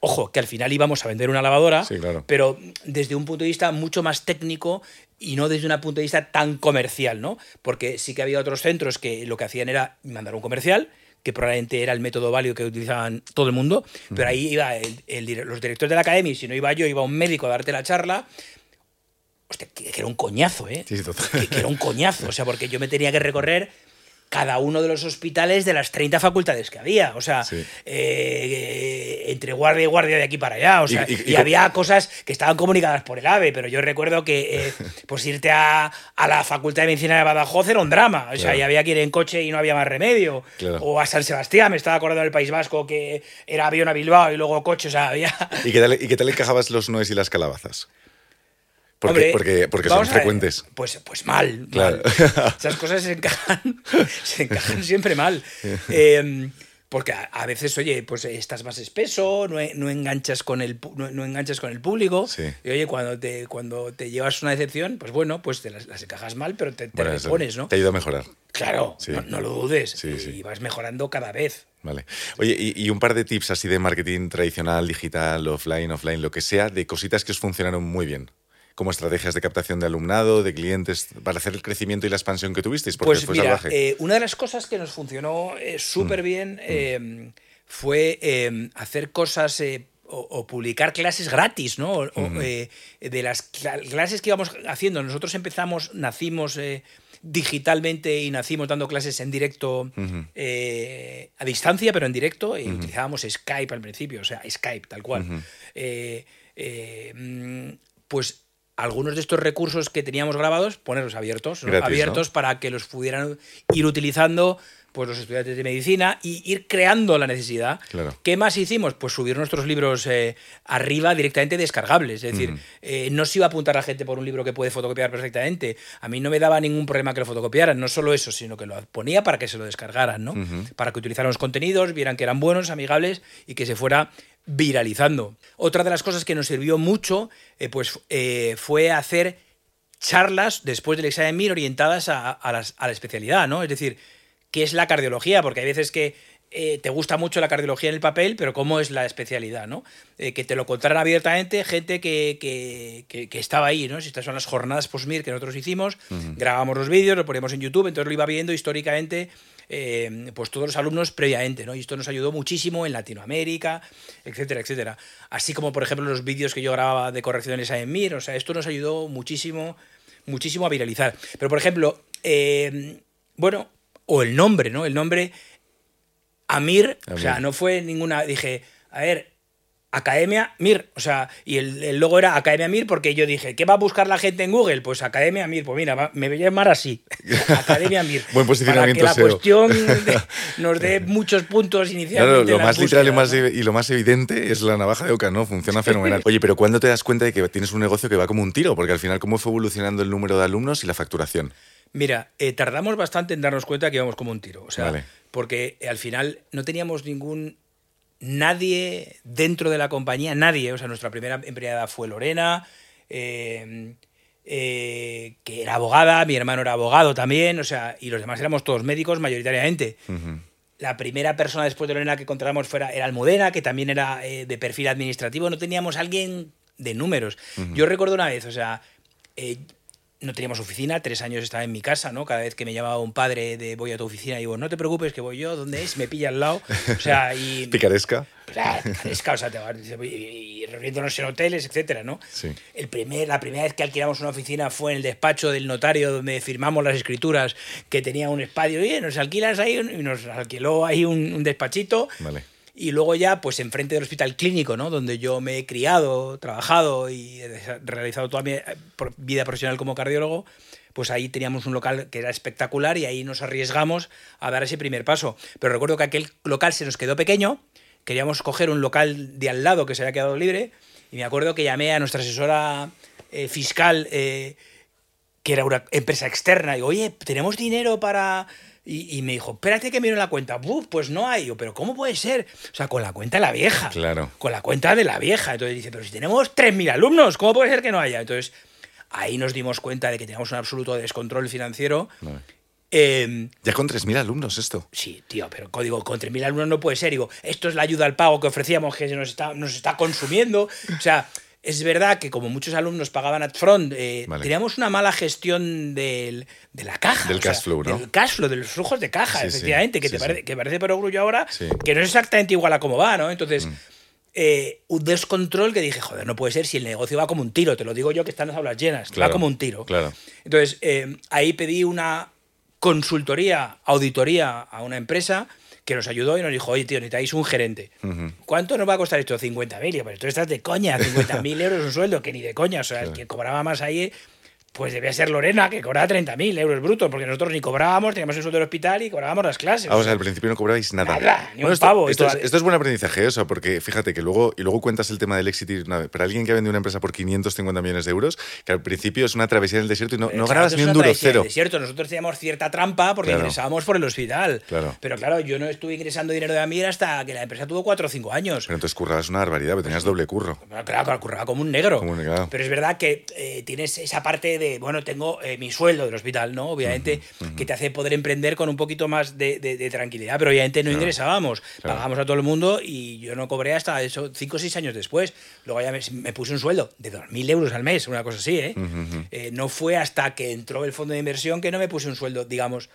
Ojo, que al final íbamos a vender una lavadora, Sí, claro. pero desde un punto de vista mucho más técnico y no desde un punto de vista tan comercial, ¿no? Porque sí que había otros centros que lo que hacían era mandar un comercial, que probablemente era el método válido que utilizaban todo el mundo, pero ahí iba el- el dire- los directores de la academia, y si no iba yo, iba un médico a darte la charla. Hostia, que que era un coñazo, ¿eh? Sí, sí, total. Que, que era un coñazo, o sea, porque yo me tenía que recorrer cada uno de los hospitales de las 30 facultades que había, o sea, Sí. eh, eh, entre guardia y guardia de aquí para allá, o sea, Y- y, y- y- había cosas que estaban comunicadas por el AVE, pero yo recuerdo que eh, pues irte a, a la Facultad de Medicina de Badajoz era un drama, o sea, y había que ir en coche y no había más remedio, Claro. o a San Sebastián, me estaba acordando del País Vasco que era avión a Bilbao y luego coche, o sea, había... ¿Y qué tal, y qué tal encajabas los nuez y las calabazas? Porque, Hombre, porque, porque son ver, frecuentes. Pues, pues mal, Claro. mal. Esas cosas se encajan, se encajan siempre mal. Eh, porque a, a veces, oye, pues estás más espeso, no, no enganchas con el no, no enganchas con el público. Sí. Y oye, cuando te, cuando te llevas una decepción, pues bueno, pues te las, las encajas mal, pero te, te Bueno, repones, ¿no? Te ayuda a mejorar. Claro, Sí. no, no lo dudes. Sí. Y vas mejorando cada vez. Vale. Oye, y, y un par de tips así de marketing tradicional, digital, offline, offline, lo que sea, de cositas que os funcionaron muy bien. Como estrategias de captación de alumnado, de clientes, para hacer el crecimiento y la expansión que tuvisteis, porque Pues fue mira, salvaje. eh, una de las cosas que nos funcionó eh, súper bien eh, fue eh, hacer cosas eh, o, o publicar clases gratis, ¿no? O- o, eh, de las cla- clases que íbamos haciendo. Nosotros empezamos, nacimos digitalmente y nacimos dando clases en directo eh, a distancia, pero en directo. y Utilizábamos Skype al principio, o sea, Skype, tal cual. Eh, eh, mm, pues algunos de estos recursos que teníamos grabados, ponerlos abiertos, abiertos para que los pudieran ir utilizando pues los estudiantes de medicina y ir creando la necesidad. Claro. ¿Qué más hicimos? Pues subir nuestros libros eh, arriba directamente descargables. Es decir, eh, no se iba a apuntar a gente por un libro que puede fotocopiar perfectamente. A mí no me daba ningún problema que lo fotocopiaran. No solo eso, sino que lo ponía para que se lo descargaran, ¿no? Para que utilizaran los contenidos, vieran que eran buenos, amigables y que se fuera viralizando. Otra de las cosas que nos sirvió mucho eh, pues, eh, fue hacer charlas después del examen orientadas a, a la especialidad, ¿no? Es decir, ¿qué es la cardiología? Porque hay veces que eh, te gusta mucho la cardiología en el papel, pero ¿cómo es la especialidad, no? Eh, que te lo contaran abiertamente gente que, que- que- que estaba ahí, ¿no? Si estas son las jornadas post-MIR que nosotros hicimos, grabamos los vídeos, lo poníamos en YouTube, entonces lo iba viendo históricamente eh, pues todos los alumnos previamente, ¿no? Y esto nos ayudó muchísimo en Latinoamérica, etcétera, etcétera. Así como, por ejemplo, los vídeos que yo grababa de correcciones en MIR, o sea, esto nos ayudó muchísimo, muchísimo a viralizar. Pero, por ejemplo, bueno, o el nombre, ¿no? El nombre Amir, o sea, no fue ninguna. Dije, a ver, Academia Mir, o sea, y el, el logo era Academia Mir porque yo dije, ¿qué va a buscar la gente en Google? Pues Academia Mir, pues mira, va- me voy a llamar así, Academia Mir. Buen posicionamiento Para que la SEO. cuestión de- nos dé muchos puntos inicialmente. Claro, lo más literal y, y lo más evidente es la navaja de Oca, ¿no? Funciona fenomenal. Oye, pero ¿cuándo te das cuenta de que tienes un negocio que va como un tiro? Porque al final, ¿cómo fue evolucionando el número de alumnos y la facturación? Mira, eh, tardamos bastante en darnos cuenta que íbamos como un tiro. O sea, Vale. porque eh, al final no teníamos ningún. Nadie dentro de la compañía, nadie. O sea, nuestra primera empleada fue Lorena, eh, eh, que era abogada, mi hermano era abogado también, o sea, y los demás éramos todos médicos mayoritariamente. La primera persona después de Lorena que contratamos fuera, era Almudena, que también era de perfil administrativo. No teníamos alguien de números. Yo recuerdo una vez, o sea, no teníamos oficina, tres años estaba en mi casa, ¿no? Cada vez que me llamaba un padre de voy a tu oficina, digo, no te preocupes que voy yo, ¿dónde es? Me pilla al lado. O sea, y... Picaresca. Claro, picaresca, o sea, te va- y, y reuniéndonos en hoteles, etcétera, ¿no? Sí. El primer, la primera vez que alquilamos una oficina fue en el despacho del notario donde firmamos las escrituras, que tenía un espacio, oye, nos alquilas ahí, y nos alquiló ahí un, un despachito. Vale. Y luego ya, pues enfrente del hospital clínico, ¿no? Donde yo me he criado, trabajado y realizado toda mi eh, vida profesional como cardiólogo, pues ahí teníamos un local que era espectacular y ahí nos arriesgamos a dar ese primer paso. Pero recuerdo que aquel local se nos quedó pequeño, queríamos coger un local de al lado que se había quedado libre y me acuerdo que llamé a nuestra asesora eh, fiscal, eh, que era una empresa externa, y digo, oye, ¿tenemos dinero para...? Y, y me dijo, espérate que miro la cuenta. Pues no hay. Yo, pero ¿cómo puede ser? O sea, con la cuenta de la vieja. Claro. Con la cuenta de la vieja. Entonces dice, pero si tenemos 3.000 alumnos, ¿cómo puede ser que no haya? Entonces ahí nos dimos cuenta de que teníamos un absoluto descontrol financiero. Vale. Eh, Ya con 3.000 alumnos esto. Sí, tío, pero código con 3.000 alumnos no puede ser. Digo, esto es la ayuda al pago que ofrecíamos que se nos está, nos está consumiendo. O sea, es verdad que como muchos alumnos pagaban upfront, eh, Vale. teníamos una mala gestión del- de la caja. Del sea, cash flow, ¿no? Del cash flow, de los flujos de caja, Sí, sí. efectivamente, que, Sí, te parece, que parece por orgullo ahora, que no es exactamente igual a cómo va, ¿no? Entonces... Mm. eh, un descontrol que dije, joder, no puede ser si el negocio va como un tiro, te lo digo yo que están las aulas llenas, Claro, va como un tiro. claro. Entonces, eh, ahí pedí una consultoría, auditoría a una empresa que nos ayudó y nos dijo, oye, tío, necesitáis un gerente. ¿Cuánto nos va a costar esto? 50.000. Y yo, Pero tú estás de coña, 50.000 euros un sueldo, que ni de coña. O sea, el que cobraba más ahí, pues debía ser Lorena, que cobraba 30.000 euros brutos, porque nosotros ni cobrábamos, teníamos el sueldo del hospital y cobrábamos las clases. Ah, o sea, al principio no cobrabais nada. Nada, ni un esto, pavo, Esto, es, toda- esto es buen aprendizaje, eso, porque fíjate que luego, y luego cuentas el tema del éxito. Para alguien que ha vendido una empresa por 550 millones de euros, que al principio es una travesía en el desierto y no, no es ni un duro, cero. del. Nosotros teníamos cierta trampa porque Claro. ingresábamos por el hospital. Claro. Pero claro, yo no estuve ingresando dinero de Amir hasta que la empresa tuvo 4 o 5 años. Pero entonces currabas una barbaridad, porque tenías doble curro. Claro, claro, curraba como un negro. Como un negro. Pero es verdad que eh, tienes esa parte de, bueno, tengo eh, mi sueldo del hospital, ¿no? Obviamente, que te hace poder emprender con un poquito más de, de- de tranquilidad, pero obviamente no ingresábamos. Claro. Pagábamos a todo el mundo y yo no cobré hasta eso 5 o 6 años después. Luego ya me, me puse un sueldo de 2.000 euros al mes, una cosa así, ¿eh? Eh, No fue hasta que entró el fondo de inversión que no me puse un sueldo, digamos,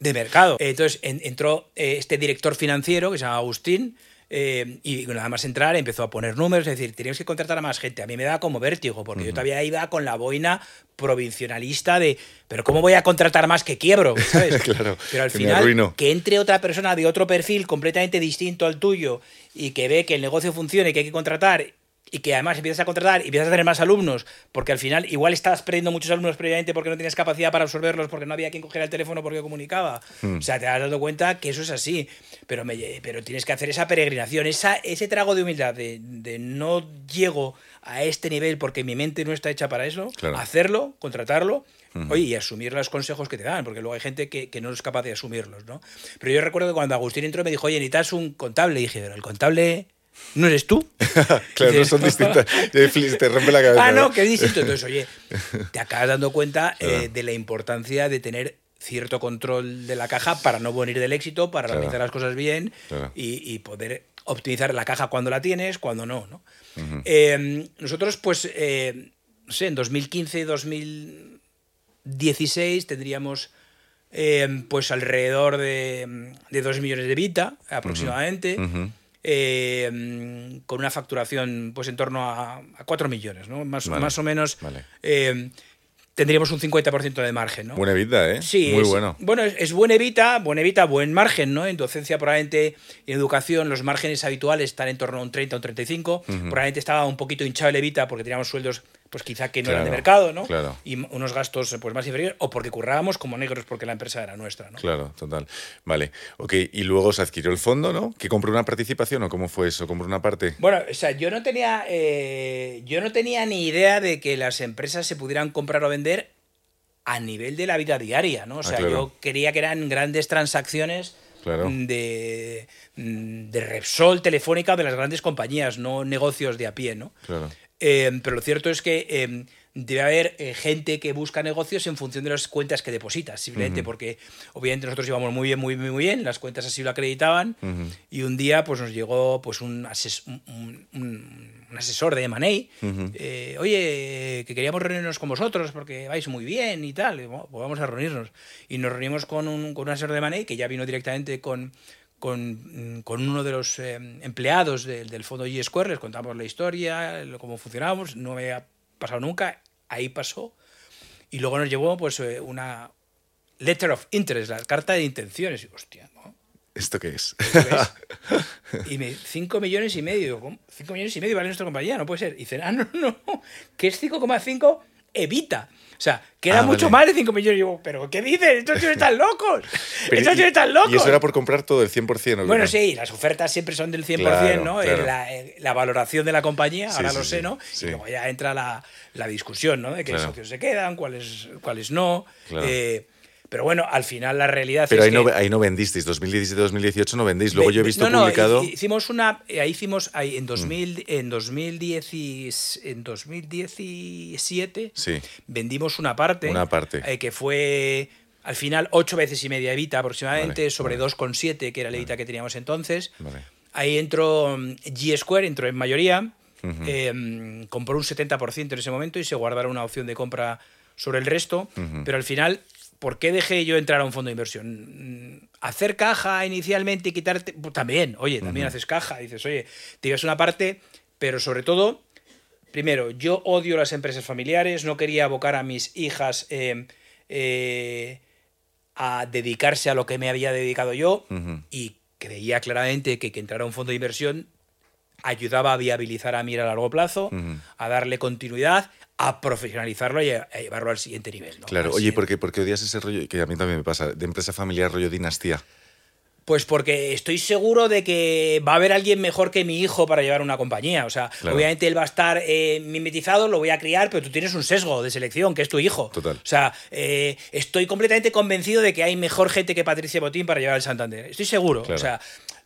de mercado. Entonces en- entró eh, este director financiero que se llama Agustín eh, y nada más entrar empezó a poner números, es decir, teníamos que contratar a más gente. A mí me da como vértigo porque yo todavía iba con la boina provincionalista de, pero ¿cómo voy a contratar más que quiebro? ¿Sabes? Claro, pero al final, que entre otra persona de otro perfil completamente distinto al tuyo y que ve que el negocio funciona y que hay que contratar y que además empiezas a contratar y empiezas a tener más alumnos, porque al final igual estabas perdiendo muchos alumnos previamente porque no tienes capacidad para absorberlos, porque no había quien cogiera el teléfono porque comunicaba. Hmm. O sea, te has dado cuenta que eso es así, pero, me, pero tienes que hacer esa peregrinación, esa, ese trago de humildad de, de no llego a este nivel porque mi mente no está hecha para eso, Claro. hacerlo, contratarlo. Oye, y asumir los consejos que te dan, porque luego hay gente que, que no es capaz de asumirlos, ¿no? Pero yo recuerdo que cuando Agustín entró me dijo, oye, necesitas un contable. Y dije, pero el contable no eres tú. claro, no son distintas. Te rompe la cabeza. Ah, no, es distinto. Entonces, oye, te acabas dando cuenta eh, Claro. de la importancia de tener cierto control de la caja para no venir del éxito, para Claro. realizar las cosas bien Claro. y, y poder optimizar la caja cuando la tienes, cuando no. ¿no? Eh, nosotros, pues, eh, no sé, en 2015, 2016 tendríamos eh, pues alrededor de, de 2 millones de Vita aproximadamente. Eh, con una facturación pues en torno a, a 4 millones, ¿no? Más, Vale, más o menos vale. eh, tendríamos un 50% de margen, ¿no? Buena vida, ¿eh? Sí, Muy es, bueno. Bueno, es, es buen evita, buen evita, buen margen, ¿no? En docencia, probablemente, en educación, los márgenes habituales están en torno a un 30 o un 35. Probablemente estaba un poquito hinchado el evita porque teníamos sueldos, pues quizá que no eran de mercado, ¿no? claro. Y unos gastos pues más inferiores, o porque currábamos como negros porque la empresa era nuestra, ¿no? Claro, total. Vale. Ok, y luego se adquirió el fondo, ¿no? ¿Que compró una participación o cómo fue eso? ¿Compró una parte? Bueno, o sea, yo no tenía, eh, yo no tenía ni idea de que las empresas se pudieran comprar o vender a nivel de la vida diaria, ¿no? O Ah, sea, claro. yo creía que eran grandes transacciones Claro. de, mm, de Repsol, Telefónica, de las grandes compañías, no negocios de a pie, ¿no? Claro. Eh, pero lo cierto es que eh, debe haber eh, gente que busca negocios en función de las cuentas que depositas, simplemente porque obviamente nosotros íbamos muy bien, muy bien, muy bien, las cuentas así lo acreditaban y un día pues nos llegó pues un, ases- un- un- un- un asesor de M&A, eh, oye, que queríamos reunirnos con vosotros porque vais muy bien y tal, y, bueno, pues vamos a reunirnos. Y nos reunimos con un, con un asesor de M&A que ya vino directamente con, con, con uno de los eh, empleados del, del fondo G Square, les contamos la historia, cómo funcionábamos, no me había pasado nunca, ahí pasó. Y luego nos llevó pues eh, una letter of interest, la carta de intenciones. Y, hostia, ¿no? ¿Esto qué es? ¿Ves? Y me 5 millones y medio. ¿cómo? 5 millones y medio vale nuestra compañía, no puede ser. Y dicen, ah, no, no, que es 5,5 evita. O sea, que era Ah, mucho vale. más de 5 millones. Y yo, ¿pero qué dices? Estos tíos están locos. Estos tíos están locos. Y eso era por comprar todo el 100%, ¿o qué Bueno, no? sí, las ofertas siempre son del 100%, Claro, ¿no? claro. Eh, La, eh, la valoración de la compañía, Sí, ahora sí, lo sé, ¿no? sí. Y luego ya entra la, la discusión, ¿no? De qué Claro. socios se quedan, cuáles, cuáles no. Claro. Eh, pero bueno, al final la realidad Pero es ahí, que... no, ahí no vendisteis, 2017-2018 no vendéis. Luego Ve- yo he visto no, no, publicado... hi- hicimos una. eh, Ahí hicimos. Ahí en, 2000, en, 2010 y- en 2017 Sí. vendimos una parte. Una parte. eh, que fue. Al final, ocho veces y media Evita aproximadamente, Vale, sobre vale. 2,7, que era la Evita que teníamos entonces. Ahí entró mm, G Square, entró en mayoría, eh, mm, compró un 70% en ese momento y se guardaron una opción de compra sobre el resto. Pero al final, ¿por qué dejé yo entrar a un fondo de inversión? Hacer caja inicialmente y quitarte. pues también, oye, también haces caja. Dices, oye, te llevas una parte, pero sobre todo, primero, yo odio las empresas familiares, no quería abocar a mis hijas. eh, eh, a dedicarse a lo que me había dedicado yo y creía claramente que que entrara a un fondo de inversión ayudaba a viabilizar a Mira a largo plazo, a darle continuidad, a profesionalizarlo y a, llevarlo al siguiente nivel. ¿no? Claro, Al oye, ¿por qué, odias ese rollo? Que a mí también me pasa, de empresa familiar, rollo dinastía. Pues porque estoy seguro de que va a haber alguien mejor que mi hijo para llevar una compañía. O sea, Claro. obviamente él va a estar eh, mimetizado, lo voy a criar, pero tú tienes un sesgo de selección, que es tu hijo. Total. O sea, eh, estoy completamente convencido de que hay mejor gente que Patricia Botín para llevar el Santander. Estoy seguro. Claro. O sea,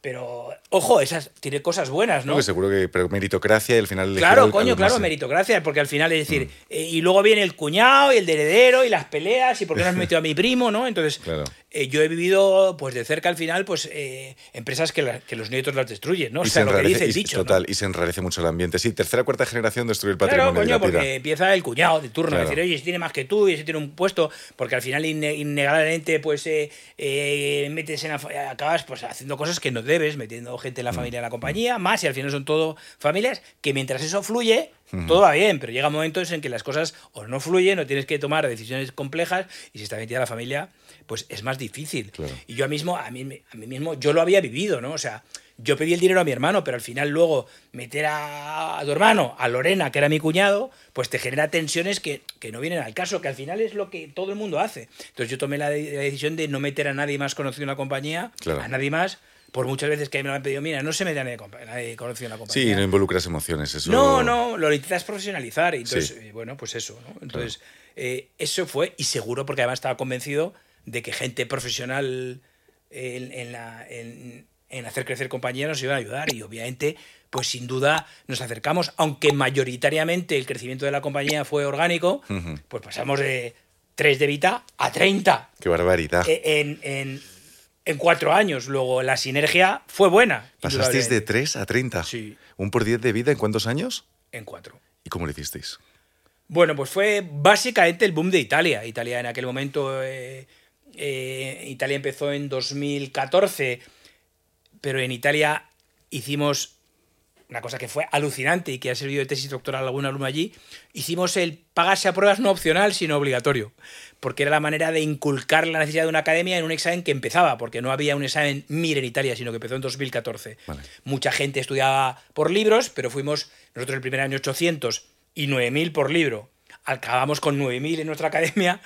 pero, ojo, esas tiene cosas buenas, ¿no? ¿no? Que seguro que pero meritocracia y al final... Claro, coño, claro, meritocracia, porque al final es decir, eh, y luego viene el cuñado y el de heredero y las peleas y por qué no has metido a mi primo, ¿no? Entonces, Claro. Eh, yo he vivido pues de cerca al final pues eh, empresas que, la- que los nietos las destruyen, ¿no? O Y sea, se lo que enrarece, dice el y- dicho. y se enrarece mucho el ambiente. Sí, tercera cuarta generación destruye el Claro, patrimonio. coño, dilapida. porque empieza el cuñado de turno Claro. a decir, oye, ese tiene más que tú y ese tiene un puesto, porque al final inne- innegablemente pues eh, metes en la acabas pues haciendo cosas que no debes, metiendo gente en la Mm. familia en la compañía, más y al final son todo familias que mientras eso fluye, todo va bien, pero llega momentos en que las cosas o no fluyen o tienes que tomar decisiones complejas y si está metida la familia, pues es más difícil. Claro. Y yo mismo, a mí, a mí mismo, yo lo había vivido, ¿no? O sea, yo pedí el dinero a mi hermano, pero al final luego meter a, a tu hermano, a Lorena, que era mi cuñado, pues te genera tensiones que, que no vienen al caso, que al final es lo que todo el mundo hace. Entonces yo tomé la, de- la decisión de no meter a nadie más conocido en la compañía, Claro. a nadie más, por muchas veces que me lo han pedido, mira, no se mete a nadie, nadie conocido en la compañía. Sí, no involucras emociones. Eso... No, no, lo intentas profesionalizar. Y entonces, Sí. eh, bueno, pues eso, ¿no? Entonces, eh, eso fue, y seguro, porque además estaba convencido de que gente profesional en, en la- en- en hacer crecer compañías nos iba a ayudar. Y obviamente, pues sin duda nos acercamos, aunque mayoritariamente el crecimiento de la compañía fue orgánico, pues pasamos de 3 de Vita a 30 Qué barbaridad. eh, en, en, cuatro años. Luego la sinergia fue buena. ¿Pasasteis de indudablemente. 3 a 30? Sí. ¿Un por 10 de vida en cuántos años? En cuatro. ¿Y cómo lo hicisteis? Bueno, pues fue básicamente el boom de Italia. Italia en aquel momento, eh, eh, Italia empezó en 2014, pero en Italia hicimos una cosa que fue alucinante y que ha servido de tesis doctoral a algún alumno allí, hicimos el pagarse a pruebas no opcional, sino obligatorio, porque era la manera de inculcar la necesidad de una academia en un examen que empezaba, porque no había un examen MIR en Italia, sino que empezó en 2014. Vale. Mucha gente estudiaba por libros, pero fuimos nosotros el primer año 800 y 9.000 por libro. Acabamos con 9.000 en nuestra academia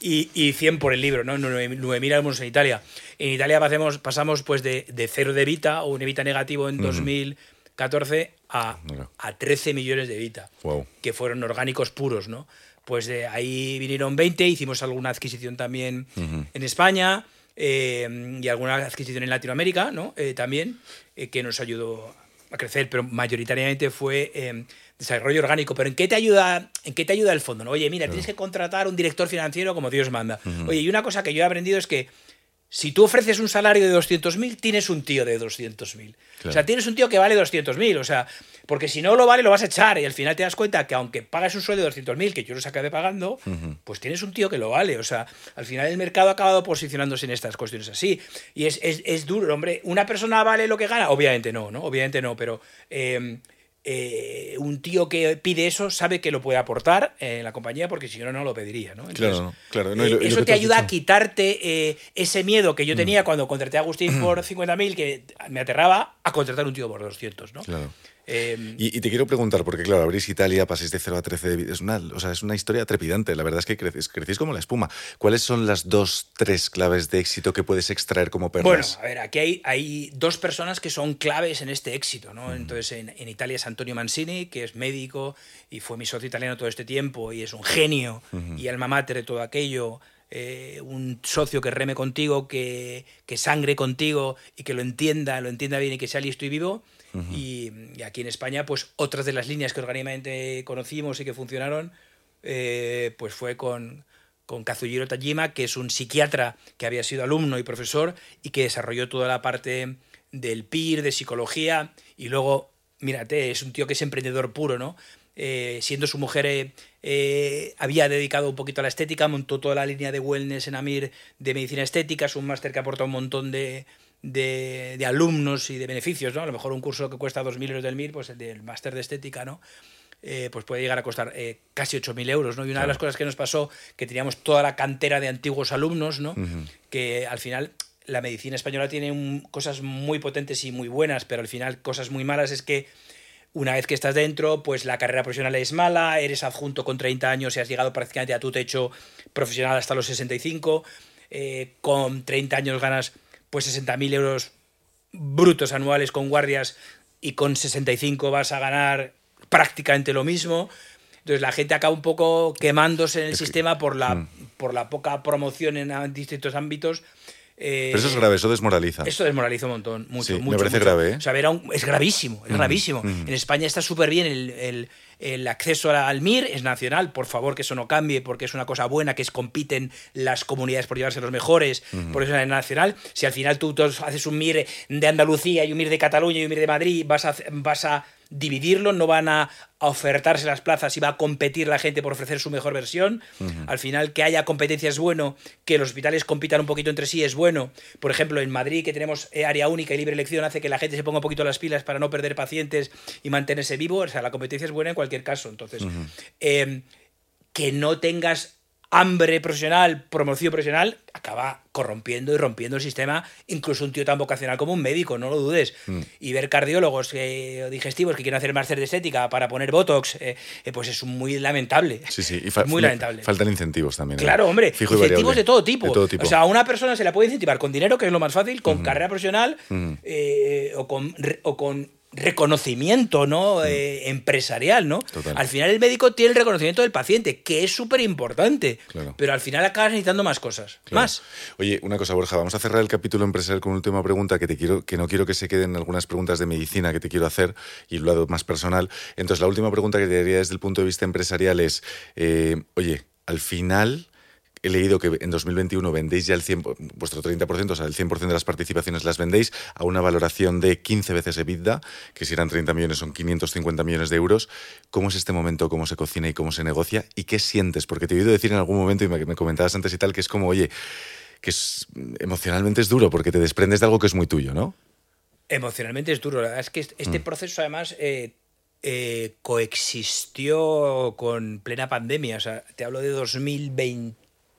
y, y 100 por el libro, ¿no? 9.000 9.000 alumnos en Italia. En Italia pasemos, pasamos pues de, de cero de Vita o un Evita negativo en 2014 a, a 13 millones de Vita, Wow. que fueron orgánicos puros, ¿no? Pues de ahí vinieron 20, hicimos alguna adquisición también en España eh, y alguna adquisición en Latinoamérica, ¿no? Eh, también, eh, que nos ayudó a crecer, pero mayoritariamente fue eh, desarrollo orgánico. Pero ¿en qué te ayuda, en qué te ayuda el fondo? ¿no? Oye, mira, tienes que contratar un director financiero como Dios manda. Oye, y una cosa que yo he aprendido es que si tú ofreces un salario de 200.000, tienes un tío de 200.000. O Claro. sea, tienes un tío que vale 200.000. O sea, porque si no lo vale, lo vas a echar. Y al final te das cuenta que aunque pagas un sueldo de 200.000, que yo los acabé pagando, pues tienes un tío que lo vale. O sea, al final el mercado ha acabado posicionándose en estas cuestiones así. Y es, es, es duro, hombre. ¿Una persona vale lo que gana? Obviamente no, ¿no? Obviamente no, pero... eh, eh, un tío que pide eso sabe que lo puede aportar en la compañía porque si no, no lo pediría. ¿no? Claro, claro. No, eh, lo- eso te ayuda a quitarte eh, ese miedo que yo Mm. tenía cuando contraté a Agustín por 50.000, que me aterraba, a contratar un tío por 200. ¿no? Claro. Eh, Y, y te quiero preguntar, porque claro, abrís Italia, pasáis de 0 a 13 de vida. Es una, o sea, es una historia trepidante. La verdad es que crecéis, crecéis como la espuma. ¿Cuáles son las dos, tres claves de éxito que puedes extraer como Bueno, perlas? a ver, aquí hay, hay dos personas que son claves en este éxito, ¿no? Entonces, en, en Italia es Antonio Mancini, que es médico y fue mi socio italiano todo este tiempo y es un genio y alma mater de todo aquello. eh, un socio que reme contigo, que, que sangre contigo y que lo entienda, lo entienda bien y que sea listo y vivo. Y, aquí en España, pues otras de las líneas que orgánicamente conocimos y que funcionaron, eh, pues fue con, con Kazuhiro Tajima, que es un psiquiatra que había sido alumno y profesor y que desarrolló toda la parte del PIR, de psicología, y luego, mírate, es un tío que es emprendedor puro, ¿no? Eh, siendo su mujer, eh, había dedicado un poquito a la estética, montó toda la línea de wellness en AMIR de medicina estética, es un máster que aporta un montón de, de, de alumnos y de beneficios, ¿no? A lo mejor un curso que cuesta 2.000 euros del MIR, pues el del máster de estética, ¿no? eh, pues puede llegar a costar eh, casi 8.000 euros, ¿no? Y una de las cosas que nos pasó, que teníamos toda la cantera de antiguos alumnos, ¿no? Que al final la medicina española tiene un- cosas muy potentes y muy buenas, pero al final cosas muy malas es que una vez que estás dentro, pues la carrera profesional es mala, eres adjunto con 30 años y has llegado prácticamente a tu techo profesional hasta los 65, eh, con 30 años ganas pues 60.000 euros brutos anuales con guardias y con 65 vas a ganar prácticamente lo mismo. Entonces la gente acaba un poco quemándose en el sistema por la, por la poca promoción en distintos ámbitos. Eh, Pero eso es grave, eso desmoraliza. Eso desmoraliza un montón, mucho, Sí, me parece mucho. grave, ¿eh? O sea, ver a un- es gravísimo, es gravísimo. En España está súper bien el, el- el acceso al MIR, es nacional, por favor que eso no cambie, porque es una cosa buena, que es compiten las comunidades por llevarse los mejores, por eso es nacional. Si al final tú, tú haces un MIR de Andalucía y un MIR de Cataluña y un MIR de Madrid, vas a, vas a dividirlo, no van a, ofertarse las plazas y va a competir la gente por ofrecer su mejor versión. Al final, que haya competencia es bueno, que los hospitales compitan un poquito entre sí es bueno. Por ejemplo, en Madrid, que tenemos eh, área única y libre elección, hace que la gente se ponga un poquito las pilas para no perder pacientes y mantenerse vivo. O sea, la competencia es buena en cualquier caso. Entonces, eh, que no tengas hambre profesional, promoción profesional, acaba corrompiendo y rompiendo el sistema, incluso un tío tan vocacional como un médico, no lo dudes. Mm. Y ver cardiólogos eh, digestivos que quieren hacer máster de estética para poner Botox, eh, eh, pues es muy lamentable. Sí, sí. Y muy lamentable. Faltan incentivos también. ¿eh? Claro, hombre, Fijo incentivos de todo tipo. De todo tipo. O sea, a una persona se la puede incentivar con dinero, que es lo más fácil, con carrera profesional o, con, o con reconocimiento ¿no? Eh, empresarial. ¿no? Total. Al final el médico tiene el reconocimiento del paciente, que es súper importante, Claro. pero al final acabas necesitando más cosas. Claro. Más. Oye, una cosa, Borja, vamos a cerrar el capítulo empresarial con una última pregunta que te quiero, que no quiero que se queden algunas preguntas de medicina que te quiero hacer y lo lado más personal. Entonces, la última pregunta que te haría desde el punto de vista empresarial es, eh, oye, al final he leído que en 2021 vendéis ya el 100, vuestro 30%, o sea, el 100% de las participaciones las vendéis a una valoración de 15 veces EBITDA, que si eran 30 millones son 550 millones de euros. ¿Cómo es este momento? ¿Cómo se cocina y cómo se negocia? ¿Y qué sientes? Porque te he oído decir en algún momento, y me, me comentabas antes y tal, que es como, oye, que es, emocionalmente es duro porque te desprendes de algo que es muy tuyo, ¿no? Emocionalmente es duro. La verdad es que este- Mm. proceso, además, eh, eh, coexistió con plena pandemia. O sea, te hablo de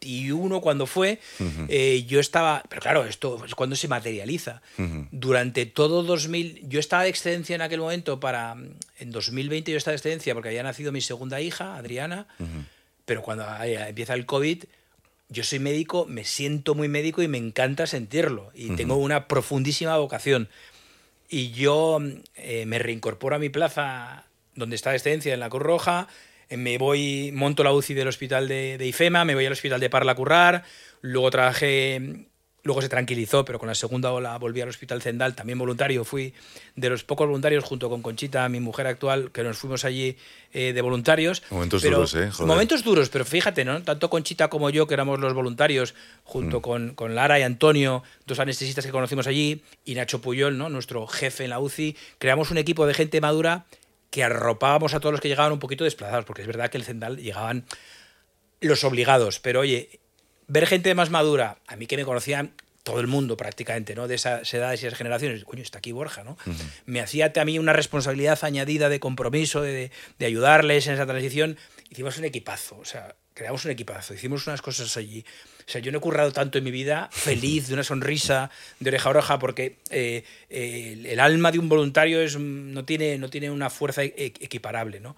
2021 cuando fue. eh, yo estaba. Pero claro, esto es cuando se materializa. Ujú. Durante todo 2000. Yo estaba de excedencia en aquel momento para. En 2020 yo estaba de excedencia porque había nacido mi segunda hija, Adriana. Pero cuando eh, empieza el COVID. Yo soy médico, me siento muy médico y me encanta sentirlo. Y tengo una profundísima vocación. Y yo eh, me reincorporo a mi plaza donde está de excedencia, en la Cruz Roja. Me voy, monto la UCI del hospital de, de IFEMA, me voy al hospital de Parla a currar. Luego trabajé, luego se tranquilizó, pero con la segunda ola volví al hospital Zendal, también voluntario. Fui de los pocos voluntarios junto con Conchita, mi mujer actual, que nos fuimos allí eh, de voluntarios. Momentos Pero- duros, ¿eh? Joder. Momentos duros, pero fíjate, ¿no? Tanto Conchita como yo, que éramos los voluntarios, Mm. junto con, con Lara y Antonio, dos anestesistas que conocimos allí, y Nacho Puyol, ¿no? Nuestro jefe en la UCI, creamos un equipo de gente madura que arropábamos a todos los que llegaban un poquito desplazados, porque es verdad que el Zendal llegaban los obligados, pero oye, ver gente más madura, a mí que me conocían todo el mundo prácticamente, ¿no? De esas edades y esas generaciones, coño, está aquí Borja, ¿no? Me hacía a mí una responsabilidad añadida de compromiso, de, de ayudarles en esa transición. Hicimos un equipazo, o sea, creamos un equipazo, hicimos unas cosas allí. O sea, yo no he currado tanto en mi vida, feliz, de una sonrisa, de oreja a oreja, porque eh, eh, el, alma de un voluntario es, no, tiene, no tiene una fuerza e- equiparable, ¿no?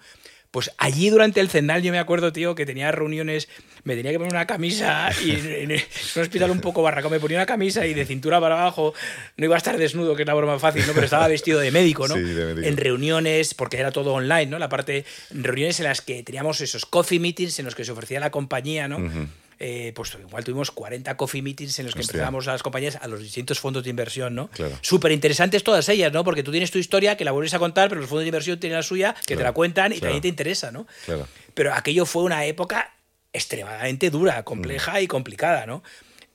Pues allí durante el Zendal yo me acuerdo, tío, que tenía reuniones, me tenía que poner una camisa y en, en un hospital un poco barraco me ponía una camisa y de cintura para abajo no iba a estar desnudo, que es la broma fácil, ¿no? Pero estaba vestido de médico, ¿no? Sí, de médico. En reuniones, porque era todo online, ¿no? La parte, en reuniones en las que teníamos esos coffee meetings en los que se ofrecía la compañía, ¿no? Ujú. Eh, pues igual tuvimos 40 coffee meetings en los que Hostia. empezábamos a las compañías, a los distintos fondos de inversión, ¿no? Claro. Súper interesantes todas ellas, ¿no? Porque tú tienes tu historia que la vuelves a contar, pero los fondos de inversión tienen la suya, que te la cuentan y claro. también te interesa, ¿no? Claro. Pero aquello fue una época extremadamente dura, compleja y complicada, ¿no?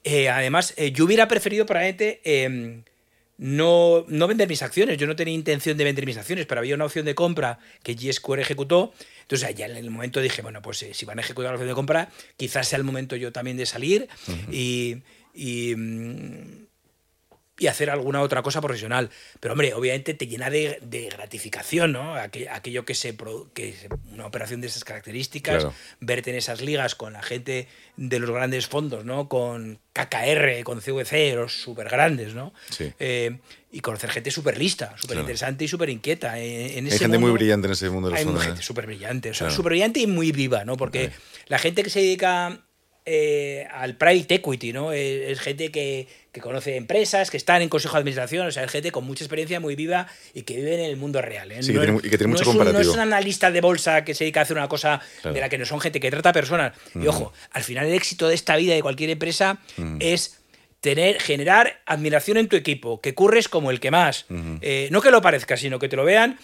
Eh, además, eh, yo hubiera preferido probablemente eh, no, no vender mis acciones. Yo no tenía intención de vender mis acciones, pero había una opción de compra que G-Square ejecutó. Entonces, ya en el momento dije, bueno, pues eh, si van a ejecutar la opción de compra, quizás sea el momento yo también de salir y, y, mm, y hacer alguna otra cosa profesional. Pero, hombre, obviamente te llena de, de gratificación, ¿no? Aquello, que se. que una operación de esas características, Claro. verte en esas ligas con la gente de los grandes fondos, ¿no? Con KKR, con CVC, los súper grandes, ¿no? Sí. Eh, y conocer gente súper lista, súper Claro. interesante y súper inquieta. En, en Hay gente muy brillante en ese mundo de los hay fondos. gente ¿eh? súper brillante, o sea, Claro. súper brillante y muy viva, ¿no? Porque Ok. la gente que se dedica eh, al private equity, ¿no? Eh, es gente que, que conoce empresas, que están en consejo de administración, o sea, es gente con mucha experiencia, muy viva y que vive en el mundo real. ¿eh? Sí, No es- y que tiene no mucho es un- comparativo. no es un analista de bolsa que se dedica a hacer una cosa Claro. de la que no son gente que trata personas. Y ojo, al final el éxito de esta vida de cualquier empresa es tener, generar admiración en tu equipo, que curres como el que más. Eh, no que lo parezca, sino que te lo vean,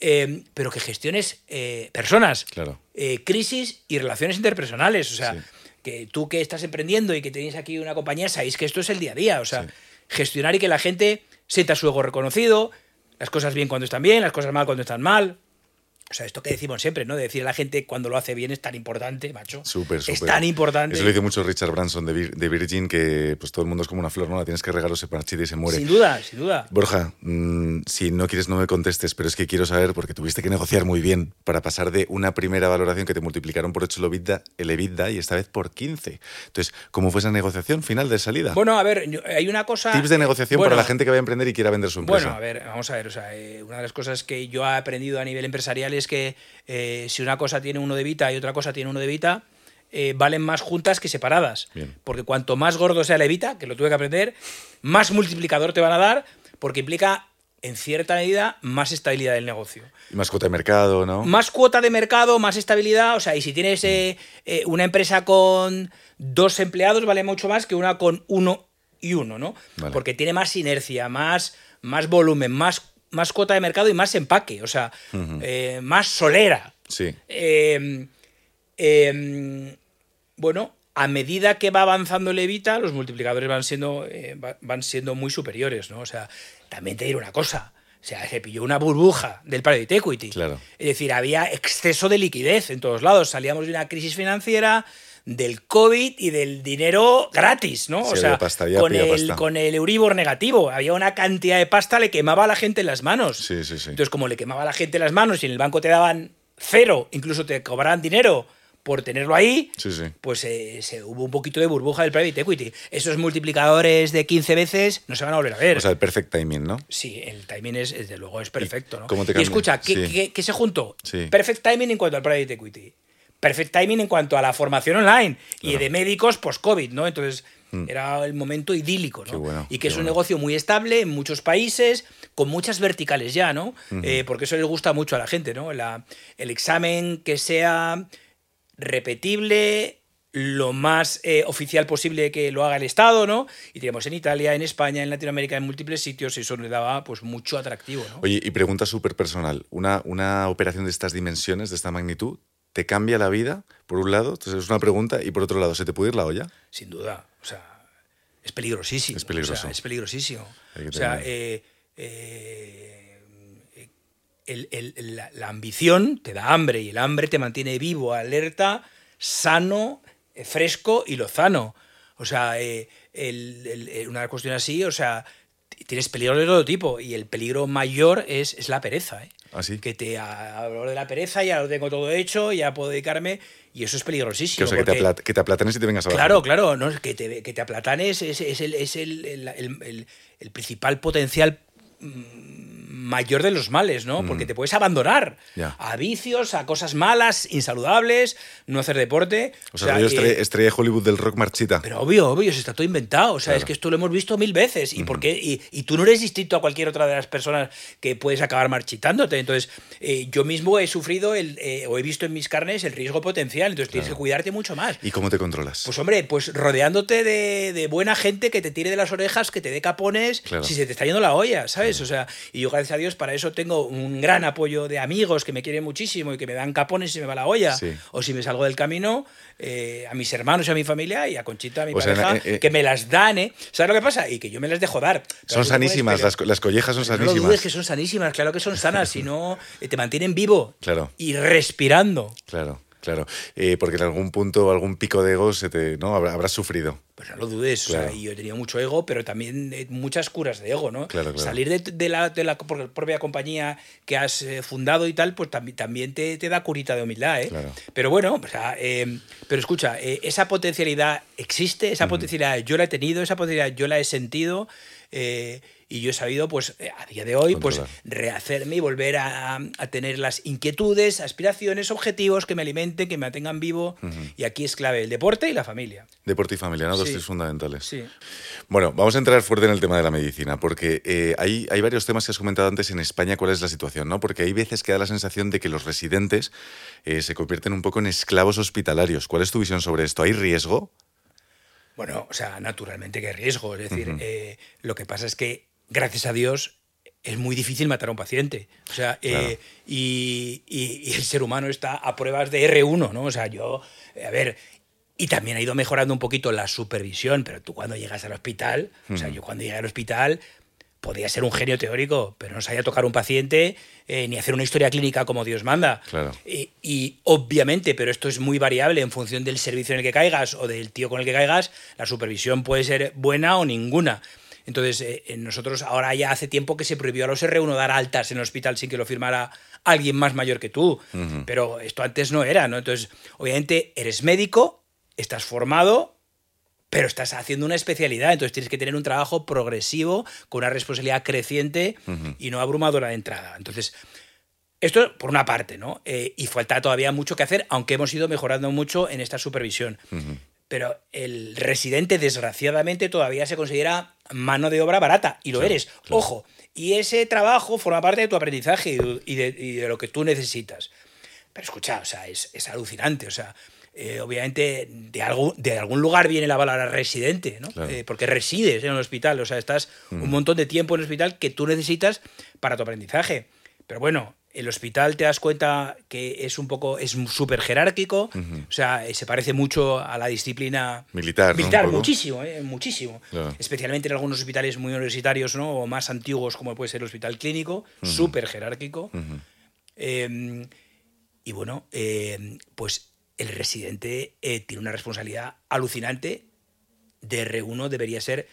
eh, pero que gestiones eh, personas, Claro. crisis y relaciones interpersonales. O sea, Sí. Que tú que estás emprendiendo y que tenéis aquí una compañía, sabéis que esto es el día a día. O sea, Sí. gestionar y que la gente sienta su ego reconocido, las cosas bien cuando están bien, las cosas mal cuando están mal. O sea, esto que decimos siempre, ¿no? De decir a la gente cuando lo hace bien es tan importante, macho. Súper, súper. Es tan importante. Eso lo dice mucho Richard Branson de, Vir- de Virgin, que pues todo el mundo es como una flor, ¿no? La tienes que regar o se marchita y se muere. Sin duda, sin duda. Borja, mm, si no quieres no me contestes, pero es que quiero saber, porque tuviste que negociar muy bien para pasar de una primera valoración que te multiplicaron por 8 el EBITDA, el EBITDA y esta vez por 15. Entonces, ¿cómo fue esa negociación final de salida? Bueno, a ver, hay una cosa. Tips de negociación Bueno, para la gente que va a emprender y quiera vender su empresa. Bueno, a ver, vamos a ver. O sea, eh, una de las cosas que yo he aprendido a nivel empresarial es que eh, si una cosa tiene uno de Vita y otra cosa tiene uno de Vita, eh, valen más juntas que separadas. Bien. Porque cuanto más gordo sea la Evita, que lo tuve que aprender, más multiplicador te van a dar, porque implica, en cierta medida, más estabilidad del negocio. Y más cuota de mercado, ¿no? Más cuota de mercado, más estabilidad. O sea, y si tienes eh, eh, una empresa con dos empleados, vale mucho más que una con uno y uno, ¿no? Vale. Porque tiene más inercia, más, más volumen, más, más cuota de mercado y más empaque. O sea, eh, más solera. Sí. Eh, eh, bueno, a medida que va avanzando el Evita, los multiplicadores van siendo, eh, va- van siendo muy superiores, ¿no? O sea, también te diré una cosa. O sea, se pilló una burbuja del private equity. Claro. Es decir, había exceso de liquidez en todos lados. Salíamos de una crisis financiera, del COVID y del dinero gratis, ¿no? O sea, pasta, con, el, pasta. con el Euribor negativo. Había una cantidad de pasta, le quemaba a la gente en las manos. Sí, sí, sí. Entonces, como le quemaba a la gente las manos y en el banco te daban cero, incluso te cobraban dinero por tenerlo ahí, Sí, sí. pues eh, se, hubo un poquito de burbuja del private equity. Esos multiplicadores de 15 veces no se van a volver a ver. O sea, el perfect timing, ¿no? Sí, el timing es, desde luego, es perfecto. ¿no? cómo te y escucha, ¿qué, Sí. qué- qué se juntó? Perfect timing en cuanto al private equity. Perfect timing en cuanto a la formación online. Y Claro. Mm. de médicos post-COVID, ¿no? Entonces, era el momento idílico, ¿no? Bueno, y que es un bueno. negocio muy estable en muchos países, con muchas verticales ya, ¿no? Eh, porque eso les gusta mucho a la gente, ¿no? La- el examen que sea repetible, lo más eh, oficial posible que lo haga el Estado, ¿no? Y tenemos en Italia, en España, en Latinoamérica, en múltiples sitios, y eso le daba pues mucho atractivo, ¿no? Oye, y pregunta súper personal. Una, una operación de estas dimensiones, de esta magnitud, ¿te cambia la vida? Por un lado, entonces es una pregunta, y por otro lado, ¿se te puede ir la olla? Sin duda. O sea, es peligrosísimo. Es peligroso. O sea, es peligrosísimo. O sea, eh, eh, el- el- la, la ambición te da hambre y el hambre te mantiene vivo, alerta, sano, eh, fresco y lozano. O sea, eh, el- el- el- una cuestión así, o sea, tienes peligro de todo tipo y el peligro mayor es, es la pereza. ¿eh? ¿Ah, sí? Que te hablo de la pereza, ya lo tengo todo hecho, ya puedo dedicarme y eso es Que, peligrosísimo. o sea, que te, que aplatanes y te vengas abajo. Claro, claro, no, que, te, que te aplatanes es, es el, es el, el- el- el- el principal potencial mm, mayor de los males, ¿no? Porque te puedes abandonar Mm. Ya. a vicios, a cosas malas, insaludables, no hacer deporte. O sea, rollo que- estre- estrella de Hollywood del rock marchita. pero obvio, obvio, se está todo inventado. O sea, Claro. es que esto lo hemos visto mil veces. ¿Y por qué? Y, y tú no eres distinto a cualquier otra de las personas que puedes acabar marchitándote. Entonces, eh, yo mismo he sufrido el, eh, o he visto en mis carnes el riesgo potencial. Entonces, tienes que cuidarte mucho más. ¿Y cómo te controlas? Pues hombre, pues rodeándote de, de buena gente que te tire de las orejas, que te dé capones, Claro. si se te está yendo la olla, ¿sabes? O sea, y yo gracias a Dios para eso tengo un gran apoyo de amigos que me quieren muchísimo y que me dan capones si me va la olla. Sí. O si me salgo del camino, eh, a mis hermanos y a mi familia y a Conchita, a mi O sea, pareja, eh, eh, que me las dan, ¿eh? ¿Sabes lo que pasa? Y que yo me las dejo dar. Son sanísimas, las, las collejas son no lo sanísimas. dudes que son sanísimas, claro que son sanas, si no te mantienen vivo Claro. y respirando. Claro, claro. Eh, porque en algún punto, algún pico de ego se te, ¿no? Habrá- habrás sufrido. Pues no lo dudes, o Claro. sea, yo he tenido mucho ego, pero también eh, muchas curas de ego, ¿no? Claro, claro. Salir de, de la, de la por- propia compañía que has eh, fundado y tal, pues también, también te, te da curita de humildad, ¿eh? Claro. Pero bueno, o sea, eh, pero escucha, eh, esa potencialidad existe, esa potencialidad yo la he tenido, esa potencialidad yo la he sentido. eh, y yo he sabido, pues, eh, a día de hoy, pues, rehacerme y volver a, a tener las inquietudes, aspiraciones, objetivos que me alimenten, que me mantengan vivo. Y aquí es clave el deporte y la familia. Deporte y familia, ¿no? Dos Sí. tips fundamentales. Sí. Bueno, vamos a entrar fuerte en el tema de la medicina, porque eh, hay, hay varios temas que has comentado antes en España, cuál es la situación, ¿no? Porque hay veces que da la sensación de que los residentes eh, se convierten un poco en esclavos hospitalarios. ¿Cuál es tu visión sobre esto? ¿Hay riesgo? Bueno, o sea, naturalmente que hay riesgo. Es decir, eh, lo que pasa es que, gracias a Dios, es muy difícil matar a un paciente. O sea, eh, y, y- y el ser humano está a pruebas de R1, ¿no? O sea, yo, a ver, y también ha ido mejorando un poquito la supervisión, pero tú cuando llegas al hospital, o sea, yo cuando llegué al hospital, podía ser un genio teórico, pero no sabía tocar un paciente eh, ni hacer una historia clínica como Dios manda. Claro. Y, y, obviamente, pero esto es muy variable en función del servicio en el que caigas o del tío con el que caigas, la supervisión puede ser buena o ninguna. Entonces, eh, nosotros ahora ya hace tiempo que se prohibió a los R1 dar altas en el hospital sin que lo firmara alguien más mayor que tú. Pero esto antes no era, ¿no? Entonces, obviamente, eres médico, estás formado, pero estás haciendo una especialidad, entonces tienes que tener un trabajo progresivo, con una responsabilidad creciente y no abrumadora de entrada. Entonces, esto por una parte, ¿no? Eh, y falta todavía mucho que hacer, aunque hemos ido mejorando mucho en esta supervisión. Pero el residente, desgraciadamente, todavía se considera mano de obra barata, y lo Claro, eres. claro. Ojo, y ese trabajo forma parte de tu aprendizaje y de, y de- lo que tú necesitas. Pero escucha, o sea, es, es alucinante. O sea, eh, obviamente de, algo, de algún lugar viene la palabra residente, ¿no? Claro. Eh, porque resides en el hospital, o sea, estás un montón de tiempo en el hospital que tú necesitas para tu aprendizaje. Pero bueno, el hospital te das cuenta que es un poco, es súper jerárquico, o sea, eh, se parece mucho a la disciplina Militar, Militar, muchísimo, eh, muchísimo. Especialmente en algunos hospitales muy universitarios, ¿no? O más antiguos, como puede ser el hospital clínico, súper jerárquico. Eh, y bueno, eh, pues el residente eh, tiene una responsabilidad alucinante. De R1 debería ser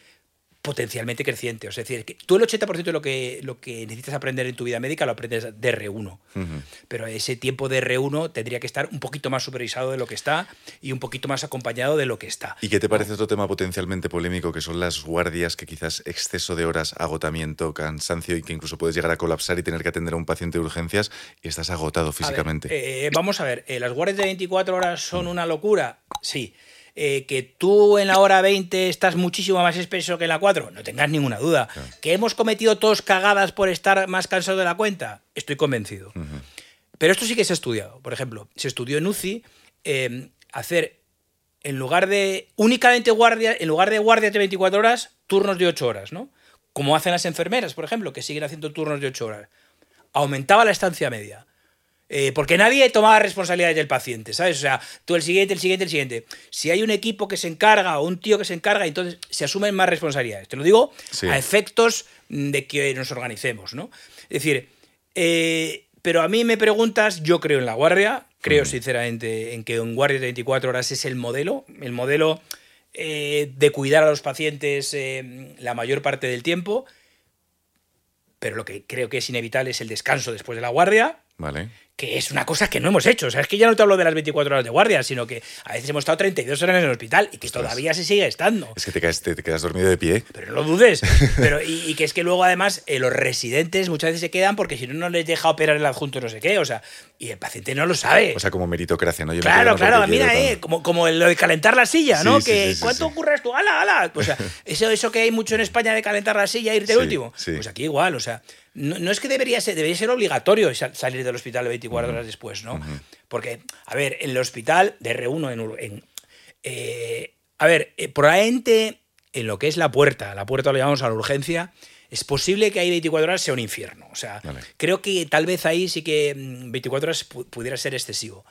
potencialmente creciente. O sea, es decir, que tú el 80% de lo que, lo que necesitas aprender en tu vida médica lo aprendes de R1. Ujú. Pero ese tiempo de R1 tendría que estar un poquito más supervisado de lo que está y un poquito más acompañado de lo que está. ¿Y qué te parece otro tema potencialmente polémico que son las guardias que quizás exceso de horas, agotamiento, cansancio y que incluso puedes llegar a colapsar y tener que atender a un paciente de urgencias y estás agotado A ver, físicamente? eh, vamos a ver, eh, ¿las guardias de 24 horas son una locura? Sí. Eh, que tú en la hora 20 estás muchísimo más espeso que en la 4, no tengas ninguna duda. Que hemos cometido todos cagadas por estar más cansado de la cuenta, estoy convencido. Pero esto sí que se ha estudiado. Por ejemplo, se estudió en UCI eh, hacer, en lugar de únicamente guardias, en lugar de guardias de 24 horas, turnos de 8 horas, ¿no? Como hacen las enfermeras, por ejemplo, que siguen haciendo turnos de 8 horas. Aumentaba la estancia media. Eh, porque nadie tomaba responsabilidades del paciente, ¿sabes? O sea, tú el siguiente, el siguiente, el siguiente. Si hay un equipo que se encarga o un tío que se encarga, entonces se asumen más responsabilidades. Te lo digo Sí. a efectos mm, de que nos organicemos, ¿no? Es decir, eh, pero a mí me preguntas, yo creo en la guardia, creo sinceramente en que un guardia de 24 horas es el modelo, el modelo eh, de cuidar a los pacientes la mayor parte del tiempo, pero lo que creo que es inevitable es el descanso después de la guardia, Vale. Que es una cosa que no hemos hecho. O sea, es que ya no te hablo de las 24 horas de guardia, sino que a veces hemos estado 32 horas en el hospital y que Ostras. todavía se sigue estando. Es que te, caes- te- te quedas dormido de pie. Pero no lo dudes. Pero, y, y que es que luego, además, eh, los residentes muchas veces se quedan porque si no, no les deja operar el adjunto no sé qué. O sea, y el paciente no lo sabe. O sea, como meritocracia, ¿no? Yo me Claro, quedo claro, mira, quiero, eh, como, como lo de calentar la silla, Sí, ¿no? sí, que sí, ¿cuánto sí. ocurres tú? ¡Hala, hala! O sea, eso, eso que hay mucho en España de calentar la silla e irte Sí, último. Pues aquí igual, o sea, no, no es que debería ser, debería ser obligatorio sal- salir del hospital 24 horas después, ¿no? Porque, a ver, en el hospital de R1, en, eh, a ver, eh, probablemente en lo que es la puerta, la puerta lo llamamos a la urgencia, es posible que ahí 24 horas sea un infierno. O sea, Vale. creo que tal vez ahí sí que mm, 24 horas pu- pudiera ser excesivo.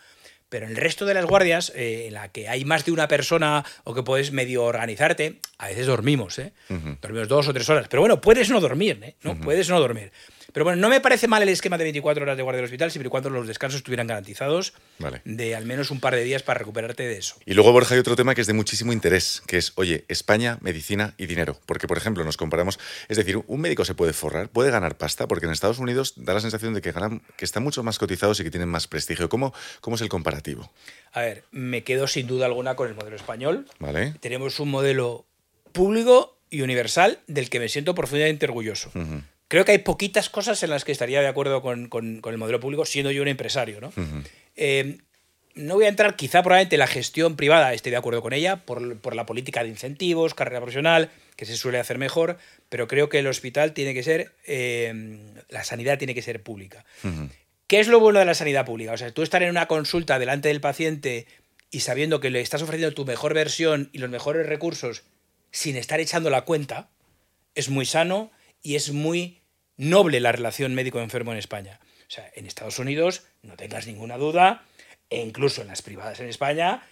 Pero en el resto de las guardias, eh, en la que hay más de una persona o que puedes medio organizarte, a veces dormimos, ¿eh? Dormimos dos o tres horas. Pero bueno, puedes no dormir, ¿eh? No, puedes no dormir. Pero bueno, no me parece mal el esquema de 24 horas de guardia del hospital, siempre y cuando los descansos estuvieran garantizados Vale. de al menos un par de días para recuperarte de eso. Y luego, Borja, hay otro tema que es de muchísimo interés, que es, oye, España, medicina y dinero. Porque, por ejemplo, nos comparamos, es decir, un médico se puede forrar, puede ganar pasta, porque en Estados Unidos da la sensación de que, ganan, que están mucho más cotizados y que tienen más prestigio. ¿Cómo, cómo es el comparativo? A ver, me quedo sin duda alguna con el modelo español. ¿Vale? Tenemos un modelo público y universal del que me siento profundamente orgulloso. Creo que hay poquitas cosas en las que estaría de acuerdo con, con- con el modelo público, siendo yo un empresario. ¿no? Eh, no voy a entrar, quizá probablemente la gestión privada esté de acuerdo con ella, por, por la política de incentivos, carrera profesional, que se suele hacer mejor, pero creo que el hospital tiene que ser, eh, la sanidad tiene que ser pública. ¿Qué es lo bueno de la sanidad pública? O sea, tú estar en una consulta delante del paciente y sabiendo que le estás ofreciendo tu mejor versión y los mejores recursos sin estar echando la cuenta, es muy sano y es muy noble la relación médico-enfermo en España. O sea, en Estados Unidos, no tengas ninguna duda, e incluso en las privadas en España,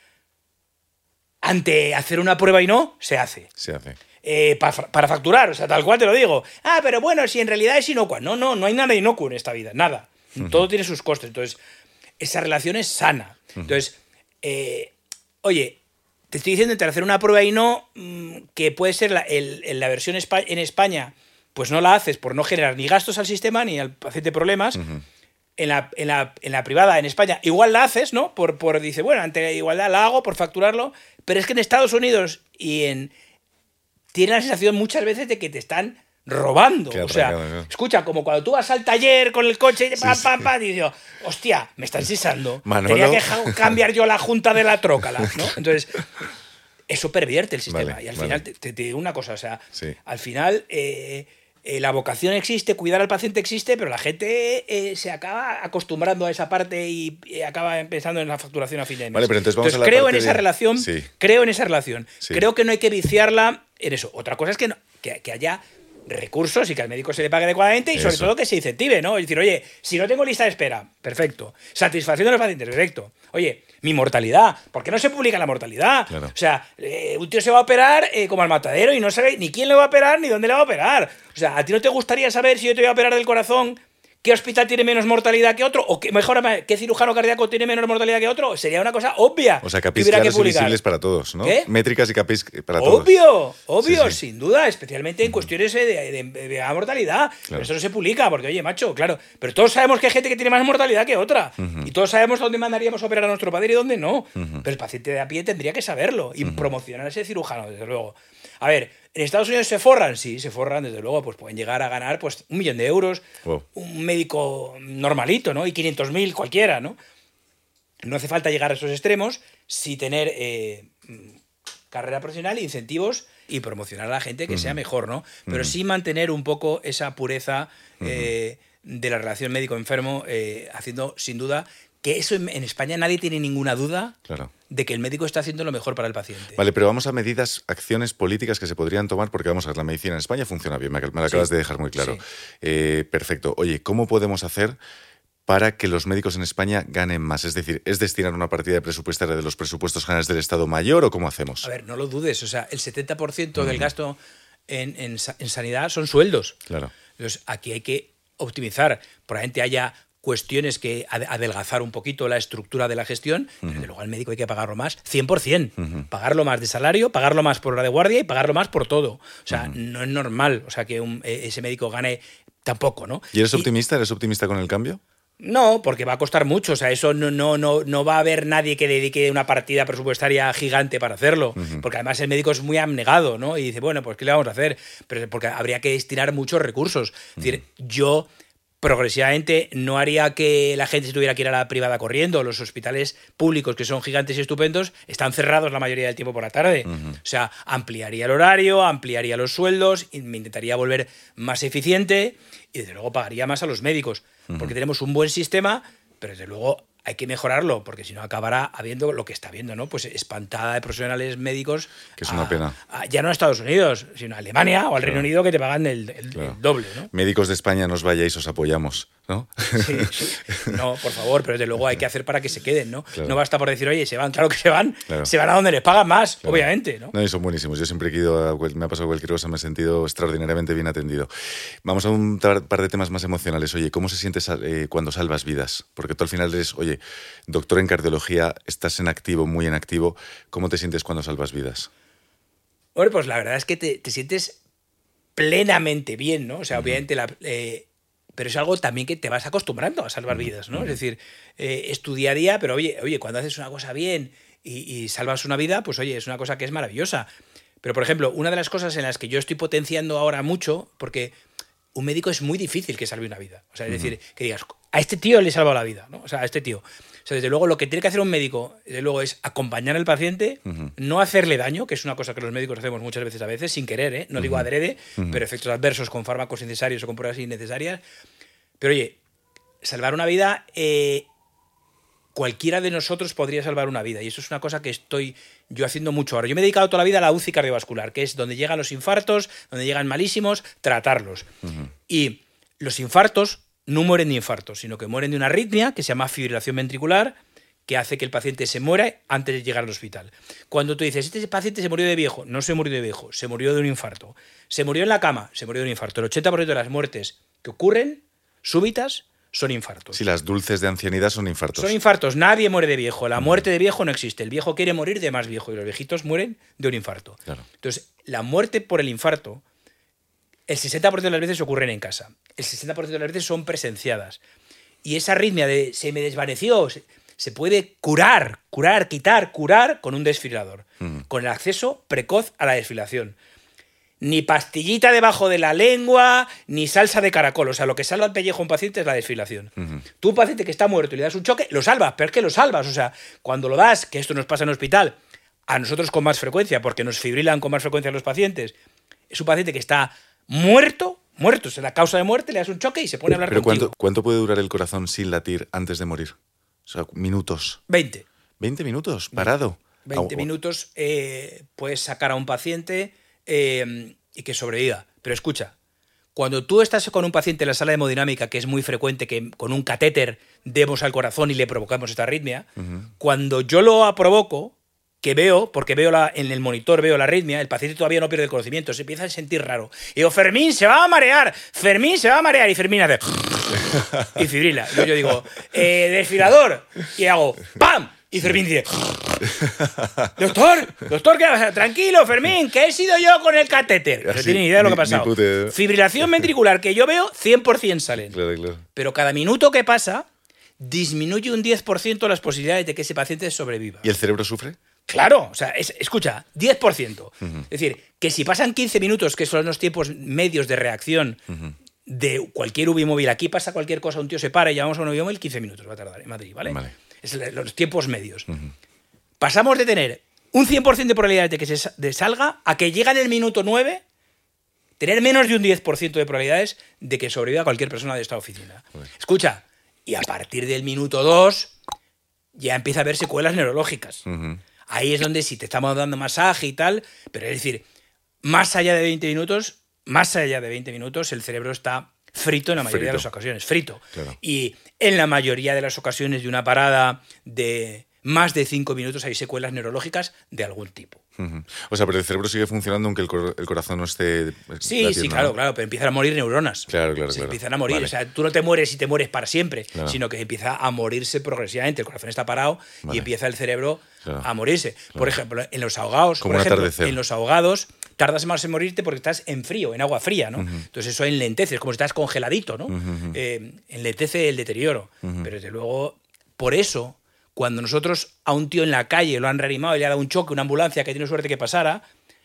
ante hacer una prueba y no, se hace. Se hace. eh, pa- para facturar, o sea, tal cual te lo digo. Ah, pero bueno, si en realidad es inocua. No, no, no hay nada inocuo en esta vida, nada. Todo tiene sus costes. Entonces, esa relación es sana. Entonces, eh, oye, te estoy diciendo entre hacer una prueba y no, mm, que puede ser la, el- el- la versión en España, pues no la haces por no generar ni gastos al sistema ni al paciente problemas. En la, en, la, en la privada, en España, igual la haces, ¿no? Por, por dice, bueno, ante la igualdad la hago por facturarlo, pero es que en Estados Unidos y en. Tiene la sensación muchas veces de que te están robando. O sea, escucha, como cuando tú vas al taller con el coche, pam, sí. pam, pam, y dices, hostia, me están sisando. Manolo. Tenía que cambiar yo la junta de la trócala, ¿no? Entonces, eso pervierte el sistema. Vale, y al vale. final, te, te- te digo una cosa, o sea, Sí. al final eh, eh, la vocación existe, cuidar al paciente existe, pero la gente eh, se acaba acostumbrando a esa parte y, y acaba pensando en la facturación a fin de mes. Vale, pero entonces vamos a la creo parte en esa de- relación, Sí. creo en esa relación. Creo que no hay que viciarla en eso. Otra cosa es que, no- que, que haya recursos y que al médico se le pague adecuadamente y sobre Eso. todo que se incentive, ¿no? Es decir, oye, si no tengo lista de espera, perfecto. Satisfacción de los pacientes, perfecto. Oye, mi mortalidad, ¿por qué no se publica la mortalidad? Claro. O sea, eh, un tío se va a operar eh, como al matadero y no sabe ni quién le va a operar ni dónde le va a operar. O sea, ¿a ti no te gustaría saber si yo te voy a operar del corazón? ¿Qué hospital tiene menos mortalidad que otro? ¿O qué, mejor, qué cirujano cardíaco tiene menos mortalidad que otro? Sería una cosa obvia. O sea, que capis que claros y publicar. visibles para todos, ¿no? ¿Qué? Métricas y capis para todos. Obvio, obvio, Sí, sí. sin duda, especialmente en cuestiones eh, de, de- de baja mortalidad. Pero eso no se publica, porque, oye, macho, claro. Pero todos sabemos que hay gente que tiene más mortalidad que otra. Y todos sabemos dónde mandaríamos a operar a nuestro padre y dónde no. Pero el paciente de a pie tendría que saberlo y promocionar a ese cirujano, desde luego. A ver, ¿en Estados Unidos se forran? Sí, se forran, desde luego. Pues pueden llegar a ganar pues, un millón de euros. Wow. Un médico normalito, ¿no? Y 500.000 cualquiera, ¿no? No hace falta llegar a esos extremos si tener eh, mm, carrera profesional, incentivos y promocionar a la gente que sea mejor, ¿no? Pero sí mantener un poco esa pureza eh, de la relación médico-enfermo, eh, haciendo sin duda que eso en, en España nadie tiene ninguna duda Claro. de que el médico está haciendo lo mejor para el paciente. Vale, pero vamos a medidas, acciones políticas que se podrían tomar, porque vamos a ver, la medicina en España funciona bien, me, me lo acabas Sí. de dejar muy claro. Sí. Eh, perfecto. Oye, ¿cómo podemos hacer para que los médicos en España ganen más? Es decir, ¿es destinar una partida presupuestaria de los presupuestos generales del Estado mayor o cómo hacemos? A ver, no lo dudes, o sea, el 70% del gasto en, en sanidad son sueldos. Claro. Entonces, aquí hay que optimizar. Probablemente haya cuestiones que ade- adelgazar un poquito la estructura de la gestión, pero desde luego al médico hay que pagarlo más, 100%. Pagarlo más de salario, pagarlo más por hora de guardia y pagarlo más por todo. O sea, no es normal o sea, que un- eh, ese médico gane tampoco, ¿no? ¿Y eres optimista? ¿Eres optimista con el cambio? No, porque va a costar mucho. O sea, eso no, no, no, no va a haber nadie que dedique una partida presupuestaria gigante para hacerlo. Porque además el médico es muy abnegado, ¿no? Y dice, bueno, pues ¿qué le vamos a hacer? Pero porque habría que destinar muchos recursos. Es decir, yo progresivamente no haría que la gente se tuviera que ir a la privada corriendo. Los hospitales públicos, que son gigantes y estupendos, están cerrados la mayoría del tiempo por la tarde. O sea, ampliaría el horario, ampliaría los sueldos, y me intentaría volver más eficiente y desde luego pagaría más a los médicos. Porque tenemos un buen sistema, pero desde luego hay que mejorarlo, porque si no acabará habiendo lo que está viendo, ¿no? Pues espantada de profesionales médicos. Que es una a- pena. a- ya no a Estados Unidos, sino a Alemania o al Reino Unido que te pagan el, el- Claro. el doble, ¿no? Médicos de España, nos vayáis, os apoyamos, ¿no? Sí, sí. No, por favor, pero desde luego hay que hacer para que se queden, ¿no? Claro. No basta por decir, oye, se van, claro que se van, se van a donde les pagan más, obviamente, ¿no? No, y son buenísimos. Yo siempre he ido a me ha pasado cualquier cosa, me he sentido extraordinariamente bien atendido. Vamos a un par de temas más emocionales. Oye, ¿cómo se siente eh, cuando salvas vidas? Porque tú al final eres, oye, doctor en cardiología, estás en activo, muy en activo. ¿Cómo te sientes cuando salvas vidas? Hombre, pues la verdad es que te, te sientes plenamente bien, ¿no? O sea, obviamente la... eh, pero es algo también que te vas acostumbrando a salvar vidas, ¿no? Es decir, eh, es tu día a día, pero oye, oye, cuando haces una cosa bien y, y salvas una vida, pues oye, es una cosa que es maravillosa. Pero, por ejemplo, una de las cosas en las que yo estoy potenciando ahora mucho, porque un médico es muy difícil que salve una vida. O sea, es decir, que digas, a este tío le he salvado la vida, ¿no? O sea, a este tío. O sea, desde luego, lo que tiene que hacer un médico, desde luego, es acompañar al paciente, no hacerle daño, que es una cosa que los médicos hacemos muchas veces a veces, sin querer, ¿eh? No digo adrede, pero efectos adversos con fármacos innecesarios o con pruebas innecesarias. Pero oye, salvar una vida, eh, cualquiera de nosotros podría salvar una vida. Y eso es una cosa que estoy yo haciendo mucho ahora. Yo me he dedicado toda la vida a la UCI cardiovascular, que es donde llegan los infartos, donde llegan malísimos, tratarlos. Y los infartos no mueren de infartos, sino que mueren de una arritmia que se llama fibrilación ventricular, que hace que el paciente se muera antes de llegar al hospital. Cuando tú dices, este paciente se murió de viejo, no se murió de viejo, se murió de un infarto. Se murió en la cama, se murió de un infarto. El 80% de las muertes que ocurren súbitas son infartos. Si las dulces de ancianidad son infartos. Son infartos, nadie muere de viejo. La muerte de viejo no existe. El viejo quiere morir de más viejo y los viejitos mueren de un infarto. Claro. Entonces, la muerte por el infarto, el 60% de las veces ocurren en casa. El 60% de las veces son presenciadas. Y esa arritmia de se me desvaneció, se, puede curar, curar, quitar, curar con un desfibrilador. Con el acceso precoz a la desfilación ni pastillita debajo de la lengua, ni salsa de caracol. O sea, lo que salva el pellejo a un paciente es la desfilación. Tú, un paciente que está muerto y le das un choque, lo salvas, pero es que lo salvas. O sea, cuando lo das, que esto nos pasa en el hospital, a nosotros con más frecuencia, porque nos fibrilan con más frecuencia los pacientes, es un paciente que está muerto, muerto, es la causa de muerte, le das un choque y se pone a hablar Pero contigo. ¿cuánto, ¿cuánto puede durar el corazón sin latir antes de morir? O sea, minutos. 20. 20 minutos, parado. 20 Ah, minutos eh, puedes sacar a un paciente eh, y que sobreviva. Pero escucha, cuando tú estás con un paciente en la sala de hemodinámica, que es muy frecuente que con un catéter demos al corazón y le provocamos esta arritmia, cuando yo lo provoco, que veo, porque veo la, en el monitor, veo la arritmia, el paciente todavía no pierde el conocimiento, se empieza a sentir raro. Y digo, Fermín se va a marear, Fermín se va a marear, y Fermín hace... y fibrila. Y yo digo, eh, desfilador, y hago ¡pam! Y Fermín dice, doctor, doctor, ¿qué pasa? Tranquilo, Fermín, que he sido yo con el catéter. No Así, tiene ni idea de lo que ha pasado. Fibrilación ventricular que yo veo, 100% salen. Claro, claro. Pero cada minuto que pasa, disminuye un 10% las posibilidades de que ese paciente sobreviva. ¿Y el cerebro sufre? Claro, o sea, es- escucha, 10%. Es decir, que si pasan 15 minutos, que son los tiempos medios de reacción de cualquier UBI móvil, aquí pasa cualquier cosa, un tío se para y llamamos a un UBI móvil, 15 minutos va a tardar en Madrid, ¿vale? Vale. Es los tiempos medios. Pasamos de tener un 100% de probabilidades de que se de salga a que llega en el minuto 9 tener menos de un 10% de probabilidades de que sobreviva cualquier persona de esta oficina. Escucha, y a partir del minuto 2 ya empieza a haber secuelas neurológicas. Ahí es donde sí te estamos dando masaje y tal, pero es decir, más allá de 20 minutos, más allá de 20 minutos, el cerebro está frito en la mayoría de las ocasiones, frito. Claro. Y en la mayoría de las ocasiones de una parada de más de 5 minutos hay secuelas neurológicas de algún tipo. O sea, pero el cerebro sigue funcionando aunque el, cor- el corazón no esté. Sí, sí, claro, claro, pero empiezan a morir neuronas. Claro, claro, Se claro. empiezan a morir. Vale. O sea, tú no te mueres y te mueres para siempre, Claro. sino que empieza a morirse progresivamente. El corazón está parado Vale. y empieza el cerebro Claro. a morirse. Por ejemplo, en los ahogados, Como por ejemplo, en los ahogados tardas más en morirte porque estás en frío, en agua fría, ¿no? Entonces eso enlentece, es como si estás congeladito, ¿no? Eh, enlentece el deterioro. Pero desde luego, por eso, cuando nosotros a un tío en la calle lo han reanimado y le ha dado un choque, una ambulancia que tiene suerte que pasara,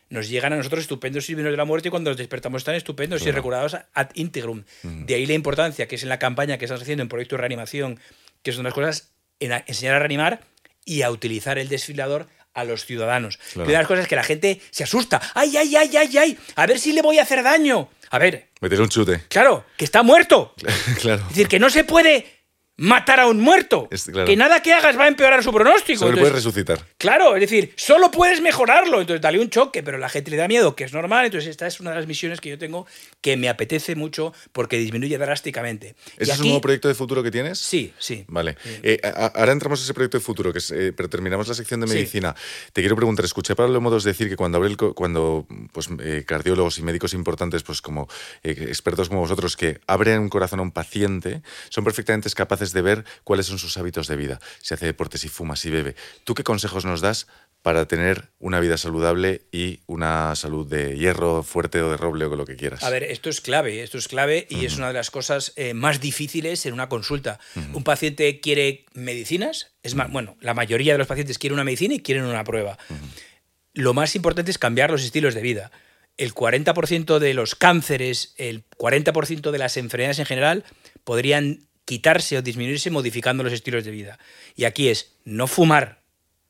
nos llegan a nosotros estupendos signos de la muerte y cuando los despertamos están estupendos y recurados ad integrum. De ahí la importancia que es en la campaña que estamos haciendo en Proyecto de Reanimación, que son unas cosas, en enseñar a reanimar y a utilizar el desfibrilador a los ciudadanos. Claro. Y una de las cosas que la gente se asusta. ¡Ay, ay, ay, ay, ay! A ver si le voy a hacer daño. A ver, Meter un chute. claro, que está muerto. claro. Es decir, que no se puede matar a un muerto. Claro. Que nada que hagas va a empeorar su pronóstico. Solo Entonces, puedes resucitar. Claro, es decir, solo puedes mejorarlo. Entonces, dale un choque, pero la gente le da miedo, que es normal. Entonces, esta es una de las misiones que yo tengo que me apetece mucho porque disminuye drásticamente. Y ¿Ese es un nuevo proyecto de futuro que tienes? Sí, sí. Vale. Eh, a- ahora entramos a ese proyecto de futuro, que es, eh, pero terminamos la sección de Sí. medicina. Te quiero preguntar, escuché Pablo Modos decir que cuando abre cuando pues, eh, cardiólogos y médicos importantes, pues como expertos como vosotros, que abren un corazón a un paciente, son perfectamente capaces de ver cuáles son sus hábitos de vida. Si hace deporte, si fuma, si bebe. ¿Tú qué consejos nos das para tener una vida saludable y una salud de hierro fuerte o de roble o lo que quieras? A ver, esto es clave, esto es clave y es una de las cosas eh, más difíciles en una consulta. Un paciente quiere medicinas, es más, bueno, la mayoría de los pacientes quieren una medicina y quieren una prueba. Lo más importante es cambiar los estilos de vida. El 40% de los cánceres, el 40% de las enfermedades en general podrían quitarse o disminuirse modificando los estilos de vida. Y aquí es no fumar,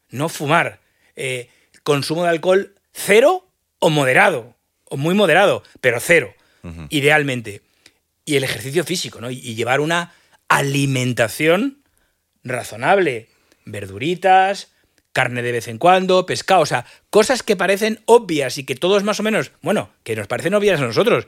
no fumar, eh, consumo de alcohol cero o moderado, o muy moderado, pero cero, idealmente. Y el ejercicio físico, ¿no? Y, y llevar una alimentación razonable. Verduritas, carne de vez en cuando, pescado, o sea, cosas que parecen obvias y que todos más o menos, bueno, que nos parecen obvias a nosotros,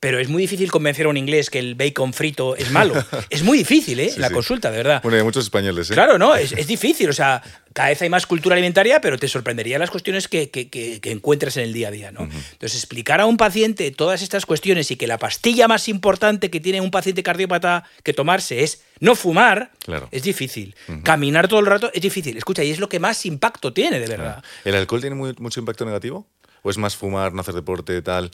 Pero es muy difícil convencer a un inglés que el bacon frito es malo. es muy difícil, ¿eh? Sí, la sí. consulta, de verdad. Bueno, hay muchos españoles, ¿eh? Claro, ¿no? Es, es difícil. O sea, cada vez hay más cultura alimentaria, pero te sorprendería las cuestiones que, que, que, que encuentras en el día a día, ¿no? Entonces, explicar a un paciente todas estas cuestiones y que la pastilla más importante que tiene un paciente cardiópata que tomarse es no fumar, Claro. es difícil. Caminar todo el rato es difícil. Escucha, y es lo que más impacto tiene, de verdad. ¿El alcohol tiene muy- mucho impacto negativo? ¿O es más fumar, no hacer deporte, tal?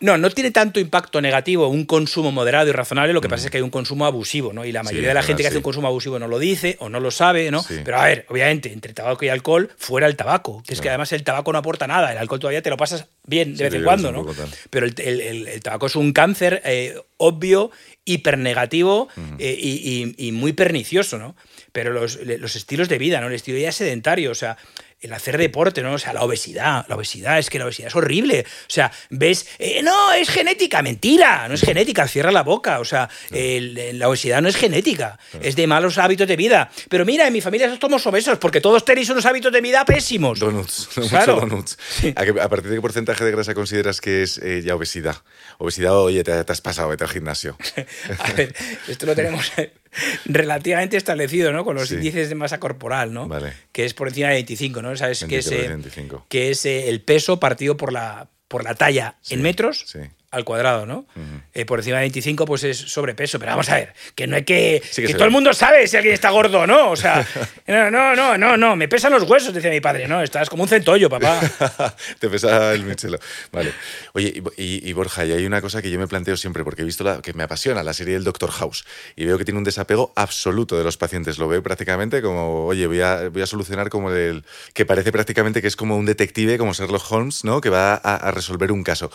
No, no tiene tanto impacto negativo un consumo moderado y razonable, lo que pasa es que hay un consumo abusivo, ¿no? Y la mayoría de la gente que hace un consumo abusivo no lo dice o no lo sabe, ¿no? Sí. Pero a ver, obviamente, entre tabaco y alcohol, fuera el tabaco, que es que además el tabaco no aporta nada, el alcohol todavía te lo pasas bien de vez en cuando, ¿no? Pero el, el- el- el tabaco es un cáncer eh, obvio, hipernegativo eh, y, y- y muy pernicioso, ¿no? Pero los, los estilos de vida, ¿no? El estilo de vida sedentario, o sea, el hacer deporte, ¿no? O sea, la obesidad, la obesidad, es que la obesidad es horrible. O sea, ves, eh, no, es genética, mentira, no es genética, cierra la boca. O sea, la obesidad no es genética, es de malos hábitos de vida. Pero mira, en mi familia somos obesos porque todos tenéis unos hábitos de vida pésimos. Donuts, Claro. donuts. ¿A, qué- a partir de qué porcentaje de grasa consideras que es eh, ya obesidad? Obesidad, oye, te, te has pasado, vete al gimnasio. A ver, esto lo tenemos relativamente establecido, ¿no? Con los Sí. índices de masa corporal, ¿no? Vale. Que es por encima de 25, ¿no? Sabes que es, 20, eh, 25. que es eh, el peso partido por la, por la talla Sí, en metros sí. Al cuadrado, ¿no? Eh, por encima de 25, pues es sobrepeso. Pero vamos a ver, que no hay que. Sí que que se todo el mundo sabe si alguien está gordo o no. O sea, no, no, no, no, no. Me pesan los huesos, decía mi padre. No, estás como un centollo, papá. Te pesa el Michelo. Vale. Oye, y, y- y Borja, y hay una cosa que yo me planteo siempre, porque he visto la, que me apasiona, la serie del Doctor House, y veo que tiene un desapego absoluto de los pacientes. Lo veo prácticamente como, oye, voy a, voy a solucionar como el. que parece prácticamente que es como un detective, como Sherlock Holmes, ¿no? Que va a, a resolver un caso.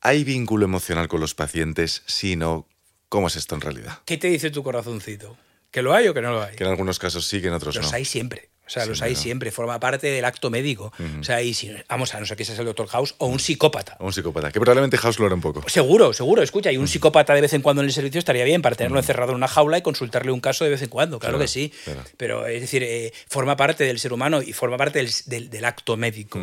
¿Hay vínculo emocional con los pacientes? Sí, no. ¿Cómo es esto en realidad? ¿Qué te dice tu corazoncito? ¿Que lo hay o que no lo hay? Que en algunos casos sí, que en otros Los no. hay siempre. O sea, los hay siempre. Forma parte del acto médico. O sea, y si, vamos a no ser que seas el doctor House o un psicópata. O un psicópata, que probablemente House lo hará un poco. Seguro, seguro. Escucha, y un psicópata de vez en cuando en el servicio estaría bien para tenerlo encerrado en una jaula y consultarle un caso de vez en cuando. Claro, Claro, que sí. claro. Pero es decir, eh, forma parte del ser humano y forma parte del, del- del acto médico.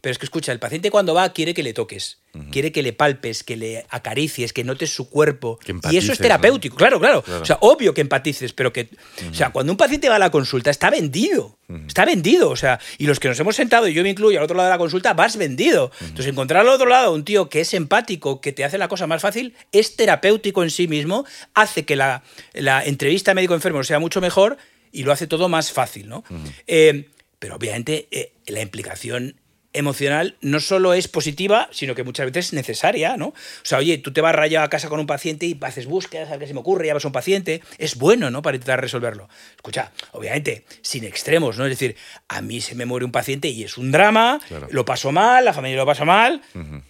Pero es que escucha, el paciente cuando va quiere que le toques, quiere que le palpes, que le acaricies, que notes su cuerpo. Que y eso es terapéutico, claro, claro, Claro. O sea, obvio que empatices, pero que. O sea, cuando un paciente va a la consulta, está vendido. Está vendido. O sea, y los que nos hemos sentado, y yo me incluyo al otro lado de la consulta, vas vendido. Entonces, encontrar al otro lado un tío que es empático, que te hace la cosa más fácil, es terapéutico en sí mismo, hace que la, la entrevista médico-enfermo sea mucho mejor y lo hace todo más fácil, ¿no? Eh, pero obviamente eh, la implicación emocional no solo es positiva, sino que muchas veces es necesaria, ¿no? O sea, oye, tú te vas rayado a casa con un paciente y haces búsquedas, a ver qué se me ocurre, llamas a un paciente, es bueno, ¿no? Para intentar resolverlo. Escucha, obviamente, sin extremos, ¿no? Es decir, a mí se me muere un paciente y es un drama, Claro. lo paso mal, la familia lo pasa mal,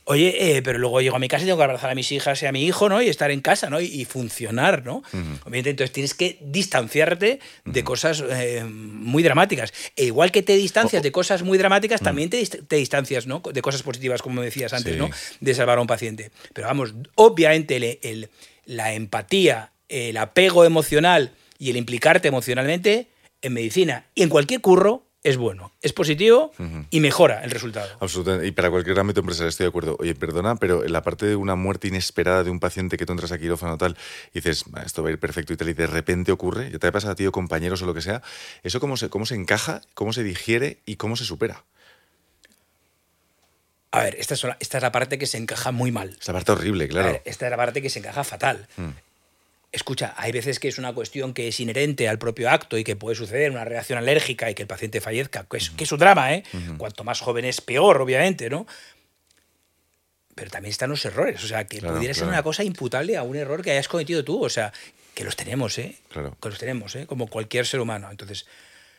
oye, eh, pero luego llego a mi casa y tengo que abrazar a mis hijas y a mi hijo, ¿no? Y estar en casa, ¿no? Y, y funcionar, ¿no? Obviamente, entonces tienes que distanciarte de cosas eh, muy dramáticas. E igual que te distancias de cosas muy dramáticas, también te, te distancias, ¿no? De cosas positivas, como decías antes, Sí. ¿no? De salvar a un paciente. Pero vamos, obviamente el- el- la empatía, el apego emocional y el implicarte emocionalmente en medicina y en cualquier curro es bueno, es positivo y mejora el resultado. Absolutamente. Y para cualquier ámbito empresarial estoy de acuerdo. Oye, perdona, pero en la parte de una muerte inesperada de un paciente que tú entras a quirófano tal y dices, "Va, esto va a ir perfecto y tal, y de repente ocurre, ya te pasa a ti o compañeros o lo que sea, ¿eso cómo se, cómo se encaja, cómo se digiere y cómo se supera? A ver, esta es, la, esta es la parte que se encaja muy mal. Esa parte horrible, A claro. ver, esta es la parte que se encaja fatal. Escucha, hay veces que es una cuestión que es inherente al propio acto y que puede suceder una reacción alérgica y que el paciente fallezca, que es, que es un drama, ¿eh? Cuanto más joven es, peor, obviamente, ¿no? Pero también están los errores, o sea, que Claro, pudiera ser claro. una cosa imputable a un error que hayas cometido tú, o sea, que los tenemos, ¿eh? Claro. Que los tenemos, ¿eh? Como cualquier ser humano. Entonces,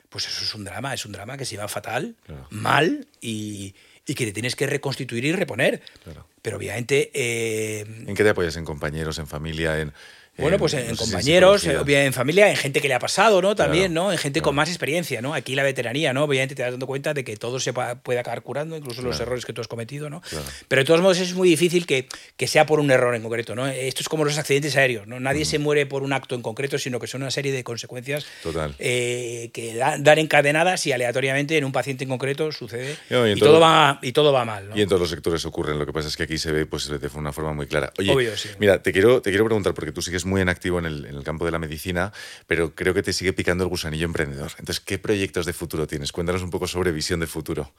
pues eso es un drama, es un drama que se va fatal, mal y, y que te tienes que reconstituir y reponer. Claro. Pero obviamente... eh, ¿En qué te apoyas? ¿En compañeros, en familia, en, Bueno, Eh, pues en, no si compañeros, psicología. eh, en familia, en gente que le ha pasado, ¿no? También, Claro, ¿no? En gente claro. con más experiencia, ¿no? Aquí la veteranía, ¿no? Obviamente te das dando cuenta de que todo se puede acabar curando, incluso los Claro. errores que tú has cometido, ¿no? Pero de todos modos es muy difícil que, que sea por un error en concreto, ¿no? Esto es como los accidentes aéreos, ¿no? Nadie se muere por un acto en concreto, sino que son una serie de consecuencias Total. eh, que da- dan encadenadas y aleatoriamente en un paciente en concreto sucede No, y todo- todo va, y todo va mal, ¿no? Y en todos los sectores ocurren, lo que pasa es que aquí se ve pues, de una forma muy clara. Oye, Obvio, sí. mira, te quiero, te quiero preguntar, porque tú sigues muy en activo en el, en el campo de la medicina, pero creo que te sigue picando el gusanillo emprendedor. Entonces, ¿qué proyectos de futuro tienes? Cuéntanos un poco sobre visión de futuro.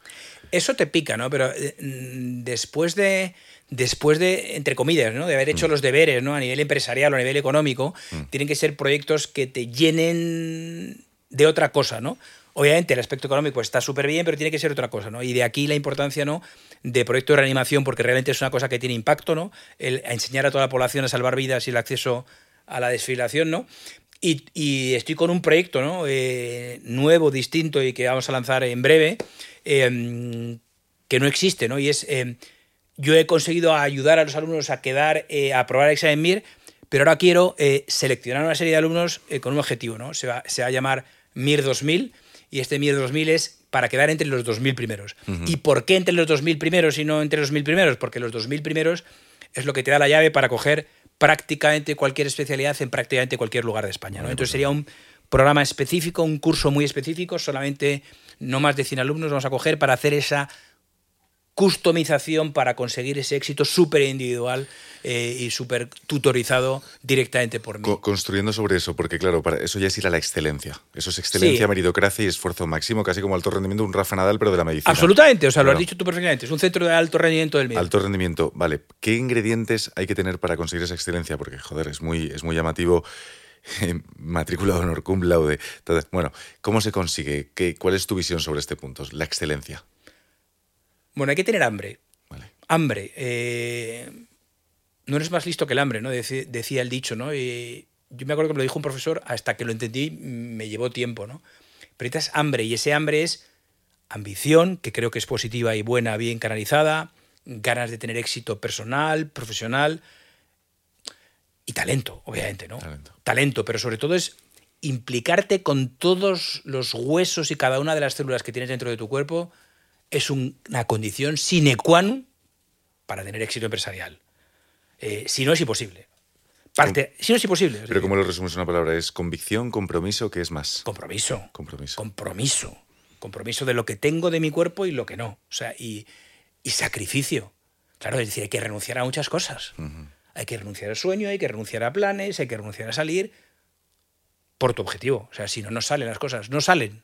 Eso te pica, ¿no? Pero eh, mm, después de, después de, entre comillas, ¿no? De haber Mm. hecho los deberes, ¿no? A nivel empresarial o a nivel económico, tienen que ser proyectos que te llenen de otra cosa, ¿no? Obviamente el aspecto económico está súper bien, pero tiene que ser otra cosa, ¿no? Y de aquí la importancia, ¿no? De proyectos de reanimación, porque realmente es una cosa que tiene impacto, ¿no? El enseñar a toda la población a salvar vidas y el acceso a la desfibrilación, ¿no? Y, estoy con un proyecto, ¿no? Eh, nuevo, distinto y que vamos a lanzar en breve, eh, que no existe, ¿no? Y es, eh, yo he conseguido ayudar a los alumnos a quedar, eh, a aprobar el examen MIR, pero ahora quiero eh, seleccionar una serie de alumnos con un objetivo, ¿no? Se va, se va a llamar MIR 2000 y este MIR 2000 es para quedar entre los 2.000 primeros. ¿Y por qué entre los 2.000 primeros y no entre los 1.000 primeros? Porque los 2.000 primeros es lo que te da la llave para coger prácticamente cualquier especialidad en prácticamente cualquier lugar de España. ¿no? Entonces sería un programa específico, un curso muy específico, solamente no más de 100 alumnos vamos a coger para hacer esa customización para conseguir ese éxito súper individual eh, y súper tutorizado directamente por mí. Co- construyendo sobre eso, porque claro, para eso ya es ir a la excelencia. Eso es excelencia, Sí. meritocracia y esfuerzo máximo, casi como alto rendimiento, un Rafa Nadal, pero de la medicina. Absolutamente, o sea, lo has dicho tú perfectamente. Es un centro de alto rendimiento del MIR. Alto rendimiento, vale. ¿Qué ingredientes hay que tener para conseguir esa excelencia? Porque, joder, es muy, es muy llamativo. Matrícula de honor cum laude. Entonces, bueno, ¿cómo se consigue? ¿Qué, ¿Cuál es tu visión sobre este punto? La excelencia. Bueno, hay que tener hambre. Vale. Hambre. eh, no eres más listo que el hambre, ¿no? Decía el dicho, ¿no? Y yo me acuerdo que me lo dijo un profesor, hasta que lo entendí me llevó tiempo, ¿no? Pero necesitas hambre y ese hambre es ambición, que creo que es positiva y buena, bien canalizada, ganas de tener éxito personal, profesional y talento, obviamente, ¿no? Talento. Talento, pero sobre todo es implicarte con todos los huesos y cada una de las células que tienes dentro de tu cuerpo es un- una condición sine qua non para tener éxito empresarial. Eh, si no es imposible. Parte, si no es imposible. Pero ¿cómo lo resumes en una palabra? ¿Es convicción, compromiso? ¿Qué es más? Compromiso. Compromiso. Compromiso. Compromiso de lo que tengo de mi cuerpo y lo que no. O sea, y, y sacrificio. Claro, es decir, hay que renunciar a muchas cosas. Hay que renunciar al sueño, hay que renunciar a planes, hay que renunciar a salir por tu objetivo. O sea, si no, no salen las cosas. No salen.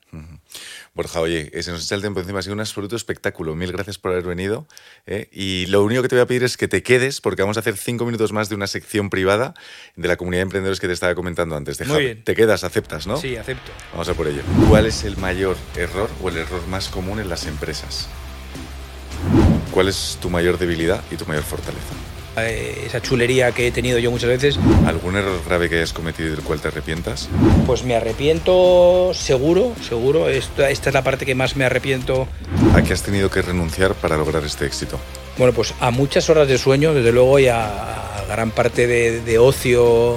Borja, oye, eh, se nos echa el tiempo encima, ha sido un absoluto espectáculo. Mil gracias por haber venido. ¿eh? Y lo único que te voy a pedir es que te quedes, porque vamos a hacer cinco minutos más de una sección privada de la comunidad de emprendedores que te estaba comentando antes. Deja- Muy bien. Te quedas, aceptas, ¿no? Sí, acepto. Vamos a por ello. ¿Cuál es el mayor error o el error más común en las empresas? ¿Cuál es tu mayor debilidad y tu mayor fortaleza? Eh, esa chulería que he tenido yo muchas veces, ¿Algún error grave que hayas cometido y del cual te arrepientas? pues me arrepiento seguro, seguro. Esta, esta es la parte que más me arrepiento ¿A qué has tenido que renunciar para lograr este éxito? Bueno, pues a muchas horas de sueño, desde luego, y a, a gran parte de, de ocio,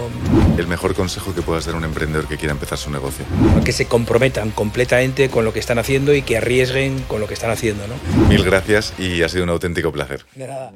El mejor consejo que puedas dar a un emprendedor que quiera empezar su negocio. que se comprometan completamente con lo que están haciendo y que arriesguen con lo que están haciendo, ¿no? Mil gracias y ha sido un auténtico placer. De nada.